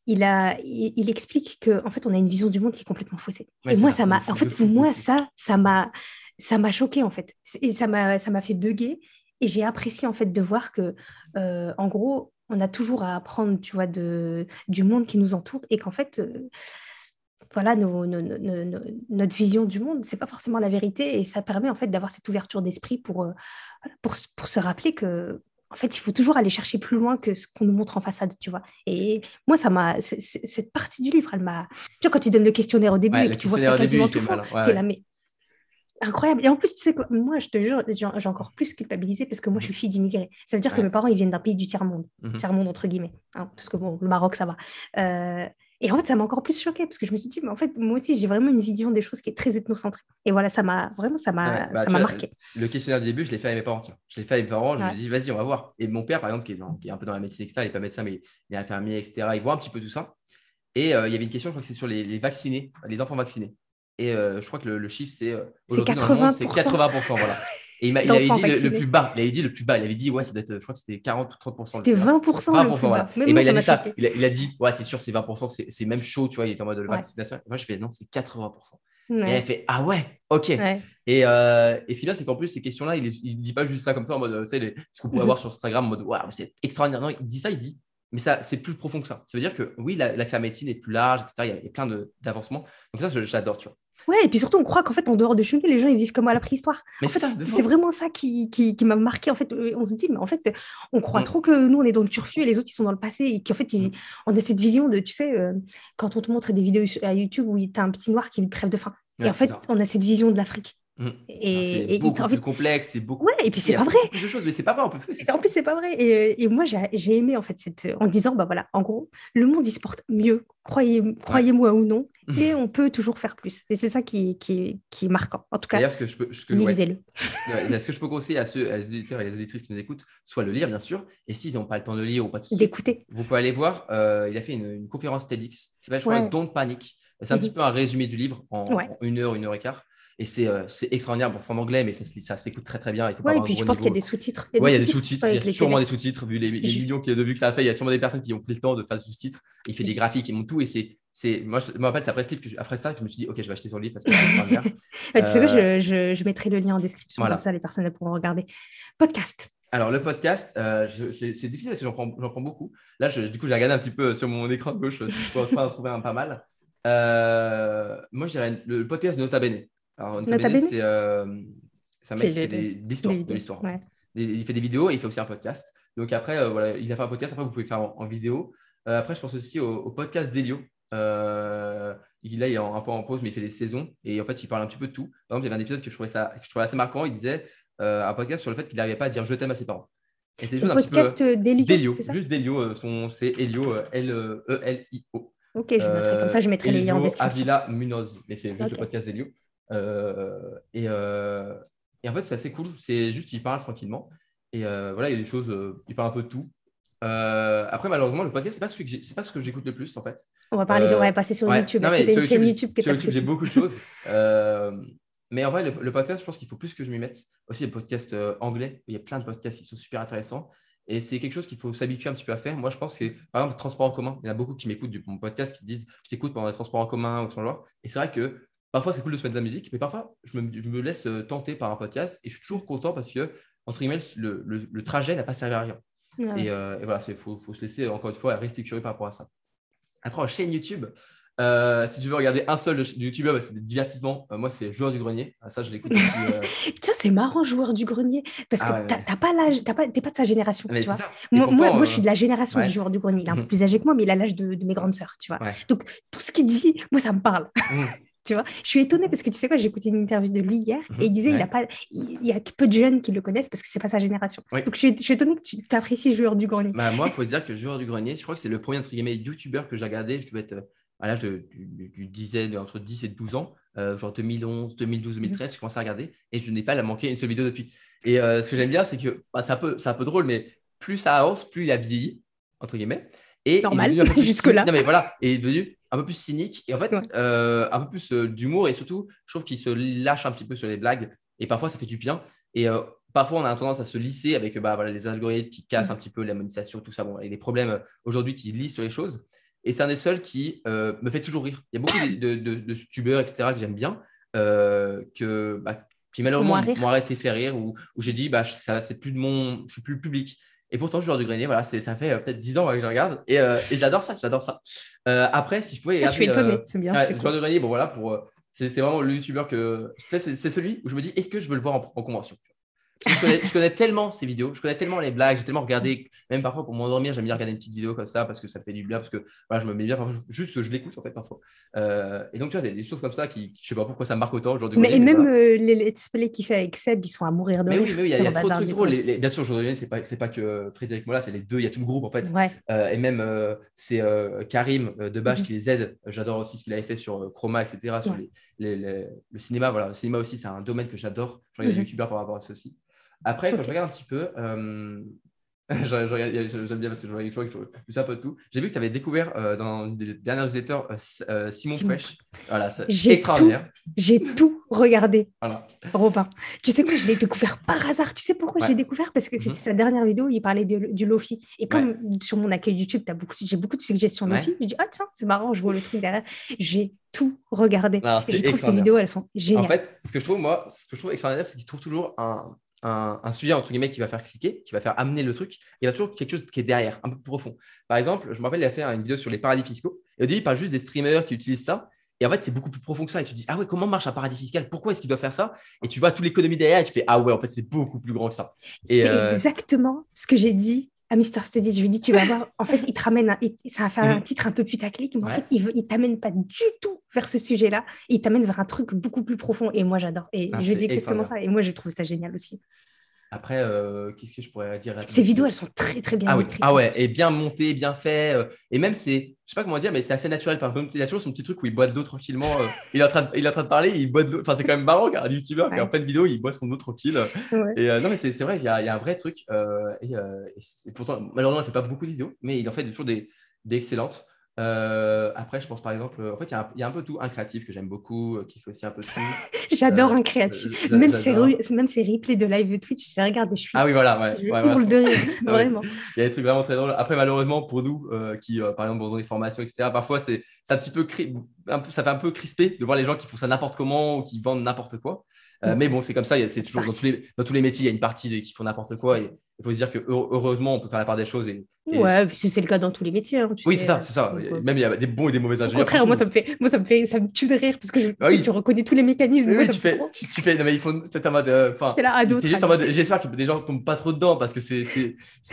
il, a, il, il explique qu'en en fait, on a une vision du monde qui est complètement faussée. Ouais, et moi, ça, m'a, en fait, moi, ça, ça m'a, ça m'a choqué en fait. Et ça m'a, ça m'a fait bugger. Et j'ai apprécié en fait de voir que, en gros, on a toujours à apprendre, tu vois, de, du monde qui nous entoure et qu'en fait, euh, voilà, nos- nos- nos- nos- nos- notre vision du monde, c'est pas forcément la vérité et ça permet en fait d'avoir cette ouverture d'esprit pour, euh, pour, pour se rappeler que en fait, il faut toujours aller chercher plus loin que ce qu'on nous montre en façade, tu vois. Et moi, ça m'a, cette partie du livre, elle m'a, tu vois, quand il donne le questionnaire au début Ouais, et que tu vois que début, quasiment tout faux, ouais, t'es ouais. là, mais incroyable. Et en plus, tu sais quoi, moi, je te jure, j'ai encore plus culpabilisé parce que moi, je suis fille d'immigrés. Ça veut dire que mes parents, ils viennent d'un pays du tiers-monde, Mhm. tiers-monde entre guillemets, hein, parce que bon, le Maroc, ça va. Euh, et en fait, ça m'a encore plus choquée parce que je me suis dit, mais en fait, moi aussi, j'ai vraiment une vision des choses qui est très ethnocentrée. Et voilà, ça m'a vraiment, ça m'a, Ouais, bah, ça m'a marqué. Le questionnaire du début, je l'ai fait à mes parents. Je l'ai fait à mes parents, je Ouais. me dis, vas-y, on va voir. Et mon père, par exemple, qui est, dans- qui est un peu dans la médecine, etc., il n'est pas médecin, mais il est infirmier, etc., il voit un petit peu tout ça. Et euh, il y avait une question, je crois que c'est sur les, les vaccinés, les enfants vaccinés. Et euh, je crois que le, le chiffre, c'est. euh, C'est aujourd'hui, dans le monde, C'est 80%. 80%, voilà. Et il, m'a- il avait dit le, le plus bas. Il avait dit le plus bas. Il avait dit, ouais, ça doit être, je crois que c'était 40 ou 30%. le C'était plus bas. 20%, le 20%, plus voilà. bas. Et ben, il a dit ça. Il a, il a dit, ouais, c'est sûr, c'est 20%, c'est même chaud, tu vois, il était en mode Ouais. vaccination. Moi, je fais, non, c'est 80%. Et Ouais. elle fait, ah ouais, ok. Ouais. Et, euh, et ce qui est bien, c'est qu'en plus, ces questions-là, il ne dit pas juste ça comme ça en mode, euh, tu sais, les- ce qu'on pourrait Mhm. voir sur Instagram en mode, waouh, c'est extraordinaire. Non, il dit ça, il dit, mais ça, c'est plus profond que ça. Ça veut dire que oui, la- l'accès à la médecine est plus large, etc. Il y a, il y a plein de- d'avancements. Donc ça, j'adore, tu vois. Ouais, et puis surtout, on croit qu'en fait, en dehors de chez nous, les gens, ils vivent comme à la préhistoire. Mais En fait, c'est vraiment ça qui, qui, qui m'a marqué. En fait, Euh, on se dit, mais en fait, on croit Mm. trop que nous, on est dans le turfu et les autres, ils sont dans le passé. Et qu'en fait, ils- Mm. on a cette vision de, tu sais, euh, quand on te montre des vidéos à YouTube où tu as un petit noir qui crève de faim. Ouais, et en fait, ça. on a cette vision de l'Afrique. Mm. Et, c'est et beaucoup en plus complexe, c'est beaucoup. Ouais, et puis c'est pas vrai. beaucoup plus de choses, mais c'est pas vrai en plus. oui, En plus, c'est pas vrai. Et, et moi, j'ai j'ai aimé en fait cette, en disant, bah voilà, en gros, le monde il se porte mieux, croyez, croyez-moi ou non, et on peut toujours faire plus. Et c'est ça qui, qui, qui est marquant. En tout cas, D'ailleurs, ce que je peux, ce que, ouais, lisez-le. ouais, ce que je peux conseiller à ceux, à les auditeurs et les auditrices qui nous écoutent, soit le lire bien sûr, et s'ils n'ont pas le temps de lire ou pas tout D'écouter. vous pouvez aller voir. euh, il a fait une, une conférence TEDx. C'est pas, je crois. Don't Panic. C'est un Mhm. petit peu un résumé du livre en une heure, une heure et quart. Et c'est euh, extraordinaire. Bon, en anglais, mais ça, ça s'écoute très très bien. Il faut pas Ouais, et avoir puis je pense qu'il y a des sous-titres. Ouais, il y a des sous-titres. ouais, Il y a sûrement des sous-titres, vu les, les Je- millions de vues que ça a fait. Il y a sûrement des personnes qui ont pris le temps de faire des sous-titres. Il fait des graphiques, il monte tout. Et c'est, c'est, moi, je me rappelle, c'est après ce livre que je- après ça que je me suis dit, ok, je vais acheter son livre parce que tu sais quoi, Euh, je, je, je mettrai le lien en description, voilà. comme ça les personnes pourront regarder. Podcast. Alors, le podcast, euh, je- c'est difficile parce que j'en prends, prends beaucoup. Là, je- du coup, j'ai regardé un petit peu sur mon écran gauche si je peux en trouver un pas mal. Euh, moi, je dirais le podcast de Nota Bene. Alors, Nota, Nota Bene, Bene c'est euh, c'est un mec qui fait des, de l'histoire. de. Ouais. Il fait des vidéos et il fait aussi un podcast. Donc, après, euh, voilà, il a fait un podcast. Après, vous pouvez faire en, en vidéo. Euh, après, je pense aussi au, au podcast d'Elio. Il, là, il est un peu en pause, mais il fait des saisons. Et en fait, il parle un petit peu de tout. Par exemple, il y avait un épisode que je trouvais, ça, que je trouvais assez marquant. Il disait un podcast sur le fait qu'il n'arrivait pas à dire je t'aime à ses parents. Et c'est juste un podcast d'Elio, juste d'Elio, c'est Elio, L-E-L-I-O. Ok, je mettrai comme ça, je mettrai les liens en description. Avila Munoz, mais c'est juste le podcast d'Elio. Euh, et, euh, et en fait, c'est assez cool. C'est juste, il parle tranquillement. Et euh, voilà, il y a des choses, il parle un peu de tout. Euh, après, malheureusement, le podcast, c'est pas, celui que pas ce que j'écoute le plus, en fait. On va parler, Euh, on va passer sur Ouais. YouTube. Non, mais que une chaîne YouTube, YouTube que sur tu YouTube, j'ai beaucoup de choses. Euh, mais en vrai, le, le podcast, je pense qu'il faut plus que je m'y mette. Aussi, les podcasts anglais, il y a plein de podcasts qui sont super intéressants. Et c'est quelque chose qu'il faut s'habituer un petit peu à faire. Moi, je pense que, par exemple, transport en commun, il y en a beaucoup qui m'écoutent du mon podcast qui disent Je t'écoute pendant les transports en commun ou ce genre. Et c'est vrai que parfois, c'est cool de se mettre de la musique, mais parfois, je me, je me laisse euh, tenter par un podcast et je suis toujours content parce que, entre guillemets, le, le- le trajet n'a pas servi à rien. Ah Et, euh, et voilà, il faut, faut se laisser, encore une fois, rester curieux par rapport à ça. Après, en chaîne YouTube, euh, si tu veux regarder un seul de YouTuber, bah, c'est des divertissements. Euh, moi, c'est Joueur du Grenier. Ah, ça, je l'écoute euh, Tiens, c'est marrant, joueur du grenier, parce que Ah ouais, t'as pas l'âge, pas, pas de sa génération, tu vois. Moi, moi, pourtant, moi, je suis de la génération ouais. du joueur du grenier. Il est un peu plus âgé que moi, mais il a l'âge de, de mes grandes sœurs, tu vois. Ouais. Donc, tout ce qu'il dit, moi, ça me parle. Mhm. tu vois, je suis étonnée parce que tu sais quoi, j'ai écouté une interview de lui hier et il disait Ouais. il, a pas, il, il y a peu de jeunes qui le connaissent parce que c'est pas sa génération. Oui. Donc, je suis, je suis étonnée que tu apprécies joueur du grenier. Bah, moi, il faut se dire que Joueur du Grenier, je crois que c'est le premier entre guillemets, YouTuber que j'ai regardé. Je devais être euh, à l'âge de, du, du dizaine, entre 10 et 12 ans, euh, genre 2011, 2012, 2013, je commençais à regarder et je n'ai pas la manqué une seule vidéo depuis. Et euh, ce que j'aime bien, c'est que bah, c'est un, peu- un peu drôle, mais plus ça avance, plus il a vieilli, entre guillemets. Et Normal, jusque-là. Non, mais voilà, et est devenu un peu plus cynique et en fait, Ouais. euh, un peu plus euh, d'humour et surtout, je trouve qu'il se lâche un petit peu sur les blagues et parfois ça fait du bien. Et euh, parfois, on a tendance à se lisser avec bah, voilà, les algorithmes qui cassent un petit peu la monétisation, tout ça. Bon, et des problèmes aujourd'hui qui lissent sur les choses. Et c'est un des seuls qui me fait toujours rire. Il y a beaucoup de, de, de, de youtubeurs, etc., que j'aime bien, que, bah, qui malheureusement m'ont arrêté de faire rire, ou où, j'ai dit, bah, ça, c'est plus de mon, je suis plus le public. Et pourtant, joueur du grenier, voilà, ça fait euh, peut-être 10 ans ouais, que je regarde, et, euh, et j'adore ça, j'adore ça. Euh, après, si je pouvais Ah, je suis euh, c'est bien. Ouais, c'est le cool. joueur de grenier, bon voilà, pour, c'est, vraiment le youtubeur que. C'est, c'est celui où je me dis, est-ce que je veux le voir en, en convention? Je connais, je connais tellement ces vidéos, je connais tellement les blagues, j'ai tellement regardé, même parfois pour m'endormir, j'aime bien regarder une petite vidéo comme ça parce que ça fait du bien, parce que voilà, je me mets bien, parfois, juste je l'écoute en fait parfois. Euh, et donc tu vois, des choses comme ça qui, je sais pas pourquoi ça me marque autant aujourd'hui. Mais, et même euh, les let's play qu'il fait avec Seb, ils sont à mourir de Mais rire. oui, mais oui, il y a, a trop de trucs du drôles. coup. Les- les- bien sûr, aujourd'hui, c'est pas, c'est pas que Frédéric Mola, c'est les deux, il y a tout le groupe en fait. Ouais. Euh, et même euh, c'est euh, Karim euh, Debache Mhm. qui les aide. J'adore aussi ce qu'il avait fait sur euh, Chroma, etc. Sur Ouais. les, le cinéma. Voilà, le cinéma aussi, c'est un domaine que j'adore. Je regarde Mhm. des youtubeurs par rapport à ceci. Après, quand je regarde un petit peu, euh, je- je j'aime bien parce que je je vois que je fais un peu de tout. J'ai vu que tu avais découvert euh, dans une des dernières newsletters euh, euh, Simon, Simon. Fresh. Voilà, c'est extraordinaire. J'ai tout regardé, Voilà. Robin. Tu sais quoi, je l'ai découvert par hasard. Tu sais pourquoi Ouais. j'ai découvert? Parce que c'était Mhm. sa dernière vidéo, il parlait de- du Lofi. Et comme sur mon accueil YouTube, j'ai beaucoup de suggestions Ouais. Lofi, je dis, ah tiens, c'est marrant, je vois le truc derrière. J'ai tout regardé. Non, et je trouve ces vidéos, elles sont géniales. En fait, ce que je trouve, moi, ce que je trouve extraordinaire, c'est qu'il trouve toujours un, un, un sujet, entre guillemets, qui va faire cliquer, qui va faire amener le truc. Il y a toujours quelque chose qui est derrière, un peu plus profond. Par exemple, je me rappelle, il a fait une vidéo sur les paradis fiscaux. Et au début, il parle juste des streamers qui utilisent ça. Et en fait, c'est beaucoup plus profond que ça. Et tu te dis, ah ouais, comment marche un paradis fiscal? Pourquoi est-ce qu'il doit faire ça? Et tu vois toute l'économie derrière et tu fais, ah ouais, en fait, c'est beaucoup plus grand que ça. C'est euh, exactement ce que j'ai dit à Mister Studies. Je lui dis, tu vas voir, en fait, il te ramène, un, ça va faire un Mhm. titre un peu putaclic, mais en fait, il, il t'amène pas du tout vers ce sujet-là. Il t'amène vers un truc beaucoup plus profond. Et moi, j'adore. Et Ah, je dis exactement ça. Et moi, je trouve ça génial aussi. Après, euh, qu'est-ce que je pourrais dire Ces vidéos, elles sont très, très bien Ah oui, ah ouais, et bien monté, bien fait. euh, et même, c'est, je sais pas comment dire, mais c'est assez naturel. Par exemple, il a toujours son petit truc où il boit de l'eau tranquillement. euh, il, est en train de, il est en train de parler, il boit de l'eau. Enfin, c'est quand même marrant, car un youtubeur qui est en pleine vidéo, il boit son eau tranquille. Ouais. Et non, mais c'est vrai, il y, a il y a un vrai truc. et, pourtant, malheureusement, il fait pas beaucoup de vidéos, mais il en fait toujours des, des excellentes. Euh, après, je pense par exemple, euh, en fait, il y, a un- il y a un peu tout. Un créatif que j'aime beaucoup, euh, qui fait aussi un peu tout. J'adore Euh, un créatif. j'a- Même ses, même ses replays de live Twitch, je les regarde et je suis. Ah oui, voilà, ouais. je ouais, de rire, Ah vraiment. Il y a des trucs vraiment très drôles. Après, malheureusement, pour nous, euh, qui, euh, par exemple, dans des formations, etc., parfois, c'est un petit peu, un peu- ça fait un peu crispé de voir les gens qui font ça n'importe comment ou qui vendent n'importe quoi. Euh, Mm. mais bon, c'est comme ça, c'est toujours dans tous, les, dans tous les métiers, il y a une partie de- qui font n'importe quoi. Et il faut se dire que heure- heureusement, on peut faire la part des choses. Et, et- Ouais, c'est le cas dans tous les métiers. hein, tu Oui, c'est ça, c'est ça. donc, euh, Même il y a des bons et des mauvais Au ingénieurs. contraire, moi ça, me fait, moi, ça me fait, ça me tue de rire parce que je, Ah tu, oui. tu reconnais tous les mécanismes. Oui, moi, tu fais, tu, tu fais, non, mais il faut, c'est en mode, euh, enfin, d'autres. juste en mode, j'espère que des gens tombent pas trop dedans parce que c'est,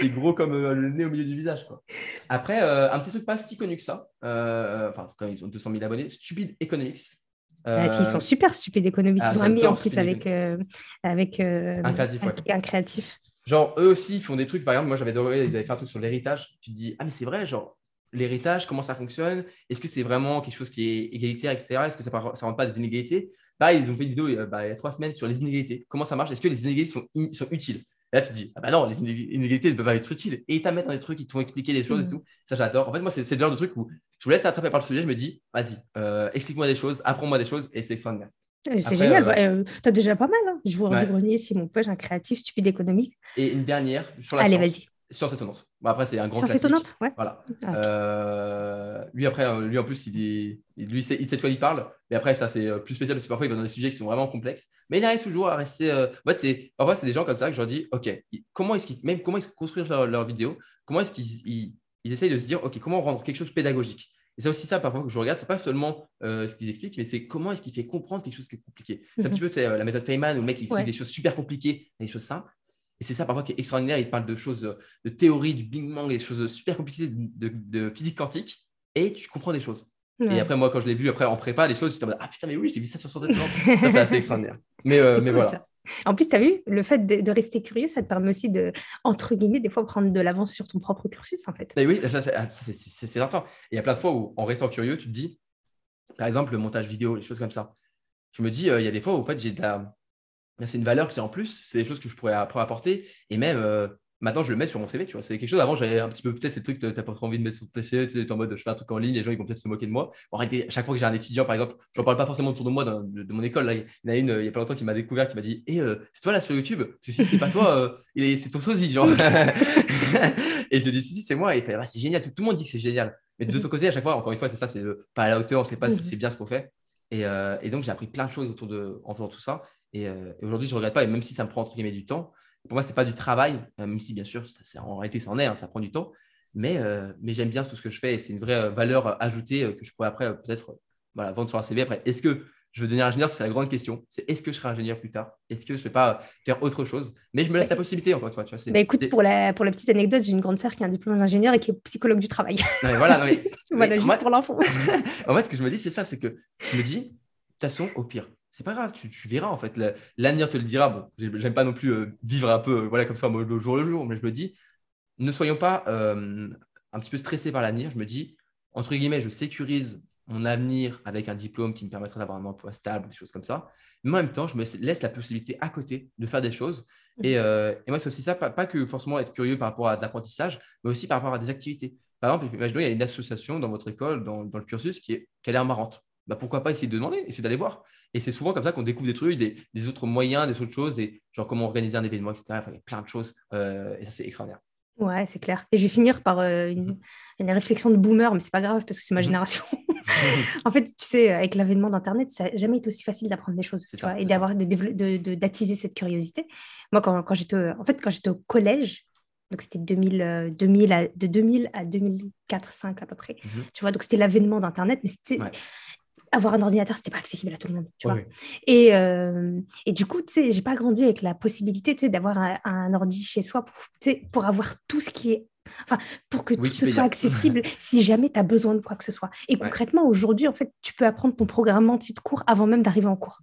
gros comme euh, le nez au milieu du visage. Quoi. Après, euh, un petit truc pas si connu que ça, euh, enfin, quand ils ont 200 000 abonnés, Stupid Economics. Ah, si, ils sont Euh, super stupides économistes. ah, ils sont amis en plus avec, euh, avec euh, Un créatif, ouais. un créatif. Genre, eux aussi, ils font des trucs. Par exemple, moi, j'avais adoré, ils avaient fait un truc sur l'héritage. Tu te dis, ah, mais c'est vrai, genre, l'héritage, comment ça fonctionne? Est-ce que c'est vraiment quelque chose qui est égalitaire, etc. Est-ce que ça ne rentre pas des inégalités? Pareil, ils ont fait une vidéo euh, bah, il y a trois semaines sur les inégalités. Comment ça marche? Est-ce que les inégalités sont, in- sont utiles? Et là, tu te dis, ah bah non, les inég- inégalités ne peuvent pas être utiles. Et ils t'amènent dans des trucs, ils te font expliquer des choses et Mhm. tout. Ça, j'adore. En fait, moi, c'est le genre de truc où je vous laisse attraper par le sujet, je me dis, vas-y, euh, explique-moi des choses, apprends-moi des choses, et c'est extraordinaire. C'est génial. bah, euh, T'as déjà pas mal. Hein. Je vous Ouais. du grenier si mon poche, un créatif stupide économique. Et une dernière sur la Allez, vas-y. Science étonnante. Bon, après, c'est un grand Science classique. étonnante Ouais. Voilà. Ah. Euh, lui, après, euh, lui, en plus, il, est, lui, sait, il sait de quoi il parle. Mais après, ça, c'est euh, plus spécial parce que parfois, il va dans des sujets qui sont vraiment complexes. Mais il arrive toujours à rester. euh, En fait, c'est, parfois, c'est des gens comme ça que je leur dis OK, comment est-ce qu'ils, même comment ils construisent leur, leur vidéo? Comment est-ce qu'ils ils, ils essayent de se dire OK, comment rendre quelque chose pédagogique? Et c'est aussi ça, parfois, que je regarde. C'est pas seulement euh, ce qu'ils expliquent, mais c'est comment est-ce qu'il fait comprendre quelque chose qui est compliqué. C'est un Mhm. petit peu la méthode Feynman où le mec il explique Ouais. des choses super compliquées des choses simples. Et c'est ça parfois qui est extraordinaire. Il parle de choses, de théorie, du Big Bang, des choses super compliquées de, physique quantique. Et tu comprends des choses. Ouais. Et après, moi, quand je l'ai vu après en prépa, les choses, j'étais en mode Ah putain, mais oui, j'ai vu ça sur son c'est assez extraordinaire. Mais, euh, mais cool, voilà. ça. En plus, tu as vu, le fait de, de rester curieux, ça te permet aussi de, entre guillemets, des fois prendre de l'avance sur ton propre cursus, en fait. Mais oui, ça, c'est- ah, c'est certain. Et il y a plein de fois où, en restant curieux, tu te dis, par exemple, le montage vidéo, les choses comme ça. Je me dis, euh, il y a des fois où en fait, j'ai de la. C'est une valeur que j'ai en plus, c'est des choses que je pourrais apporter. Et même euh, maintenant, je le mets sur mon CV, tu vois. C'est quelque chose. Avant, j'avais un petit peu peut-être ces trucs que tu n'as pas trop envie de mettre sur ton CV, tu es en mode je fais un truc en ligne, les gens ils vont peut-être se moquer de moi. En réalité, chaque fois que j'ai un étudiant, par exemple, j'en parle pas forcément autour de moi, dans- de, de mon école. Là, il y en a une, euh, il y a pas longtemps, qui m'a découvert, qui m'a dit Eh, euh, c'est toi là sur YouTube? Je dis Si c'est pas toi, euh, c'est ton sosie, genre. et je lui dis Si, si, c'est moi. Et il fait Ah, C'est génial, tout, tout le monde dit que c'est génial. Mais de Mhm. ton côté, à chaque fois, encore une fois, c'est ça, c'est pas à la hauteur, on sait pas si Mhm. c'est bien ce qu'on fait. Et, euh, et donc, j'ai appris plein de choses autour de, en faisant tout ça. Et, euh, et aujourd'hui, je ne regrette pas. Et même si ça me prend entre guillemets du temps, pour moi, c'est pas du travail, euh, même si bien sûr, ça, en réalité, ça en est, hein, ça prend du temps. Mais, euh, mais j'aime bien tout ce que je fais et c'est une vraie valeur ajoutée que je pourrais après peut-être voilà, vendre sur un CV. Après, est-ce que je veux devenir ingénieur? C'est la grande question. C'est est-ce que je serai ingénieur plus tard? Est-ce que je ne vais pas faire autre chose? Mais je me laisse la possibilité, encore une fois. Tu vois, Bah, écoute, pour la, pour la petite anecdote, j'ai une grande sœur qui a un diplôme d'ingénieur et qui est psychologue du travail. Non, mais voilà, non, mais- voilà, mais juste moi- pour l'info. en fait, ce que je me dis, c'est ça, c'est que je me dis, de toute façon, au pire, c'est pas grave, tu, tu verras en fait. La- L'avenir te le dira. Bon, j'ai- j'aime pas non plus euh, vivre un peu, euh, voilà, comme ça, le jour le jour, mais je me dis, ne soyons pas euh, un petit peu stressés par l'avenir. Je me dis, entre guillemets, je sécurise mon avenir avec un diplôme qui me permettra d'avoir un emploi stable, des choses comme ça. Mais en même temps, je me laisse la possibilité à côté de faire des choses. Et, euh, et moi, c'est aussi ça, pas, pas que forcément être curieux par rapport à l'apprentissage, mais aussi par rapport à des activités. Par exemple, imaginons, il y a une association dans votre école, dans, dans le cursus, qui, est, qui a l'air marrante. Bah, pourquoi pas essayer de demander, essayer d'aller voir. Et c'est souvent comme ça qu'on découvre des trucs, des, des autres moyens, des autres choses, des, genre comment organiser un événement, etc. Enfin, il y a plein de choses. euh, et ça, c'est extraordinaire. Ouais, c'est clair. Et je vais finir par euh, une, Mhm. une réflexion de boomer, mais c'est pas grave parce que c'est ma Mhm. génération. en fait, tu sais, avec l'avènement d'Internet, ça n'a jamais été aussi facile d'apprendre des choses C'est tu ça, vois, et d'avoir d'attiser cette curiosité. Moi, quand, quand j'étais, au- en fait, quand j'étais au collège, donc c'était 2000, euh, 2000 à- de 2000 à 2004-5 à peu près, Mhm. tu vois, donc c'était l'avènement d'Internet, mais c'était Ouais. Avoir un ordinateur, c'était pas accessible à tout le monde, tu vois. Et, euh, et, du coup, tu sais, j'ai pas grandi avec la possibilité, tu sais, d'avoir un, ordi chez soi pour, pour avoir tout ce qui est Enfin, pour que tout soit accessible si jamais tu as besoin de quoi que ce soit. Et concrètement, aujourd'hui, en fait, tu peux apprendre ton programme entier de cours avant même d'arriver en cours.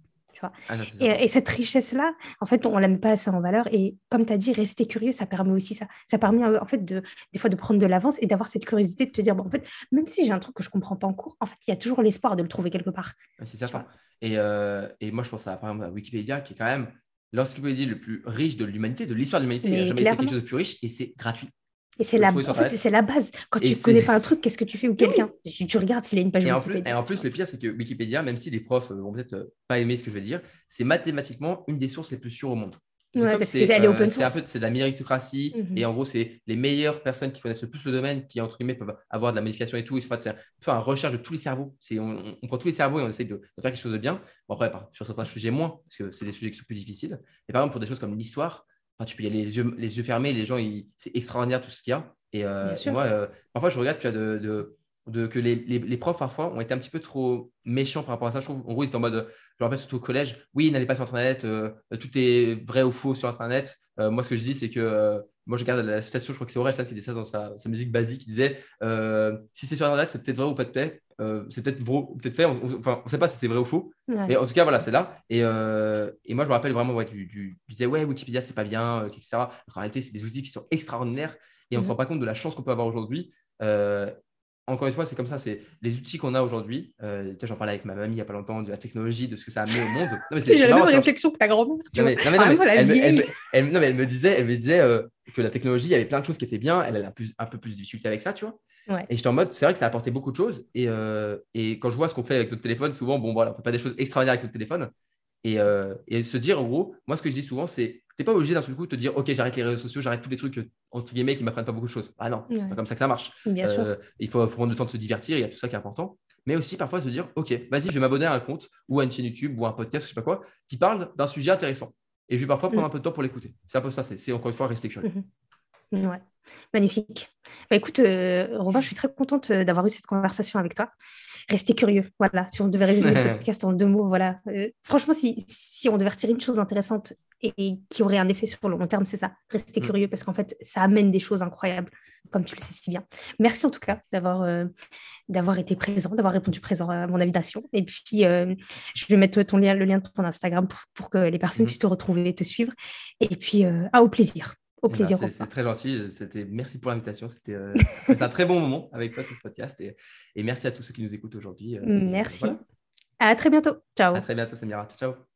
Ah, et, cette richesse-là, en fait, on ne la met pas assez en valeur. Et comme tu as dit, rester curieux, ça permet aussi ça. Ça permet en fait de, des fois de prendre de l'avance et d'avoir cette curiosité de te dire, bon, en fait, même si j'ai un truc que je ne comprends pas en cours, en fait, il y a toujours l'espoir de le trouver quelque part. c'est certain. Et, euh, et, moi, je pense à, par exemple, à Wikipédia, qui est quand même l'encyclopédie le plus riche de l'humanité, de l'histoire de l'humanité. Il n'y a jamais été quelque chose de plus riche et c'est gratuit. Et c'est la, en fait, c'est la base. Quand tu ne connais pas un truc, qu'est-ce que tu fais ou quelqu'un? Tu, regardes s'il a une page et en, plus, et en plus, le pire, c'est que Wikipédia, même si les profs vont peut-être euh, pas aimer ce que je vais dire, c'est mathématiquement une des sources les plus sûres au monde. C'est ouais, euh, de la méritocratie. Mhm. Et en gros, c'est les meilleures personnes qui connaissent le plus le domaine qui, entre guillemets, peuvent avoir de la modification et tout. C'est faire une recherche de tous les cerveaux. On, on, prend tous les cerveaux et on essaie de, faire quelque chose de bien. Bon, après, sur certains sujets, moins, parce que c'est des sujets qui sont plus difficiles. Et par exemple, pour des choses comme l'histoire, tu peux y aller les yeux, les yeux fermés, les gens, c'est extraordinaire tout ce qu'il y a. Et, euh, moi, euh, parfois, je regarde tu de, de, que les, les, profs, parfois, ont été un petit peu trop méchants par rapport à ça. Je trouve, en gros, ils étaient en mode, je me rappelle surtout au collège, oui, n'allez pas sur Internet, euh, tout est vrai ou faux sur Internet. moi, ce que je dis, c'est que moi, je regarde la citation, je crois que c'est Aurel qui disait ça dans sa, sa musique basique, qui disait si c'est sur Internet, c'est peut-être vrai ou pas peut-être. c'est peut-être peut-être fait. Enfin, on ne sait pas si c'est vrai ou faux. Mais en tout cas, voilà, c'est là. Et, et, moi, je me rappelle vraiment, ouais, je disais, ouais, Wikipédia, c'est pas bien, etc. En réalité, c'est des outils qui sont extraordinaires et on ne se mhm. rend pas compte de la chance qu'on peut avoir aujourd'hui. Euh, encore une fois, c'est comme ça, c'est les outils qu'on a aujourd'hui. Euh, J'en parlais avec ma mamie il n'y a pas longtemps de la technologie, de ce que ça a amené au monde. C'est la même réflexion que ta grand-mère. Non, mais, elle, me disait, elle me disait euh, que la technologie, il y avait plein de choses qui étaient bien. Elle a un peu plus de difficulté avec ça, tu vois. Et j'étais en mode, c'est vrai que ça a apporté beaucoup de choses. Et, euh, et quand je vois ce qu'on fait avec notre téléphone, souvent, bon, voilà, on ne fait pas des choses extraordinaires avec notre téléphone. Et, et, se dire, en gros, moi, ce que je dis souvent, c'est n'es pas obligé d'un seul coup de te dire, OK, j'arrête les réseaux sociaux, j'arrête tous les trucs, entre guillemets, qui m'apprennent pas beaucoup de choses. Ah non, c'est pas comme ça que ça marche. Euh, il faut, prendre le temps de se divertir, il y a tout ça qui est important. Mais aussi, parfois, se dire, OK, vas-y, je vais m'abonner à un compte ou à une chaîne YouTube ou à un podcast, je sais pas quoi, qui parle d'un sujet intéressant. Et je vais parfois prendre mm. un peu de temps pour l'écouter. C'est un peu ça, c'est encore une fois rester curieux. Mm-hmm. Ouais, magnifique. Bah, écoute, euh, Robin, je suis très contente euh, d'avoir eu cette conversation avec toi restez curieux. Voilà, si on devait résumer le podcast en deux mots, voilà. Euh, franchement, si, si, on devait retirer une chose intéressante et, qui aurait un effet sur le long terme, c'est ça. Restez mm. curieux parce qu'en fait, ça amène des choses incroyables, comme tu le sais si bien. Merci en tout cas d'avoir euh, d'avoir été présent, d'avoir répondu présent à mon invitation. Et puis, euh, je vais mettre ton lien, le lien de ton Instagram pour, pour que les personnes mm. puissent te retrouver et te suivre. Et puis, à au plaisir. Au eh ben, plaisir. c'est très gentil. C'était merci pour l'invitation. C'était euh, un très bon moment avec toi sur ce podcast et, et, merci à tous ceux qui nous écoutent aujourd'hui. Euh, merci. À très bientôt. Ciao. À très bientôt, Samira. Ciao.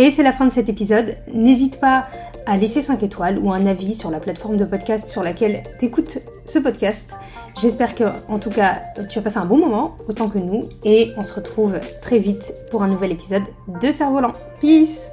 Et c'est la fin de cet épisode. N'hésite pas à laisser 5 étoiles ou un avis sur la plateforme de podcast sur laquelle tu écoutes ce podcast. J'espère que, en tout cas, tu as passé un bon moment, autant que nous. Et on se retrouve très vite pour un nouvel épisode de Cerf-Volant. Peace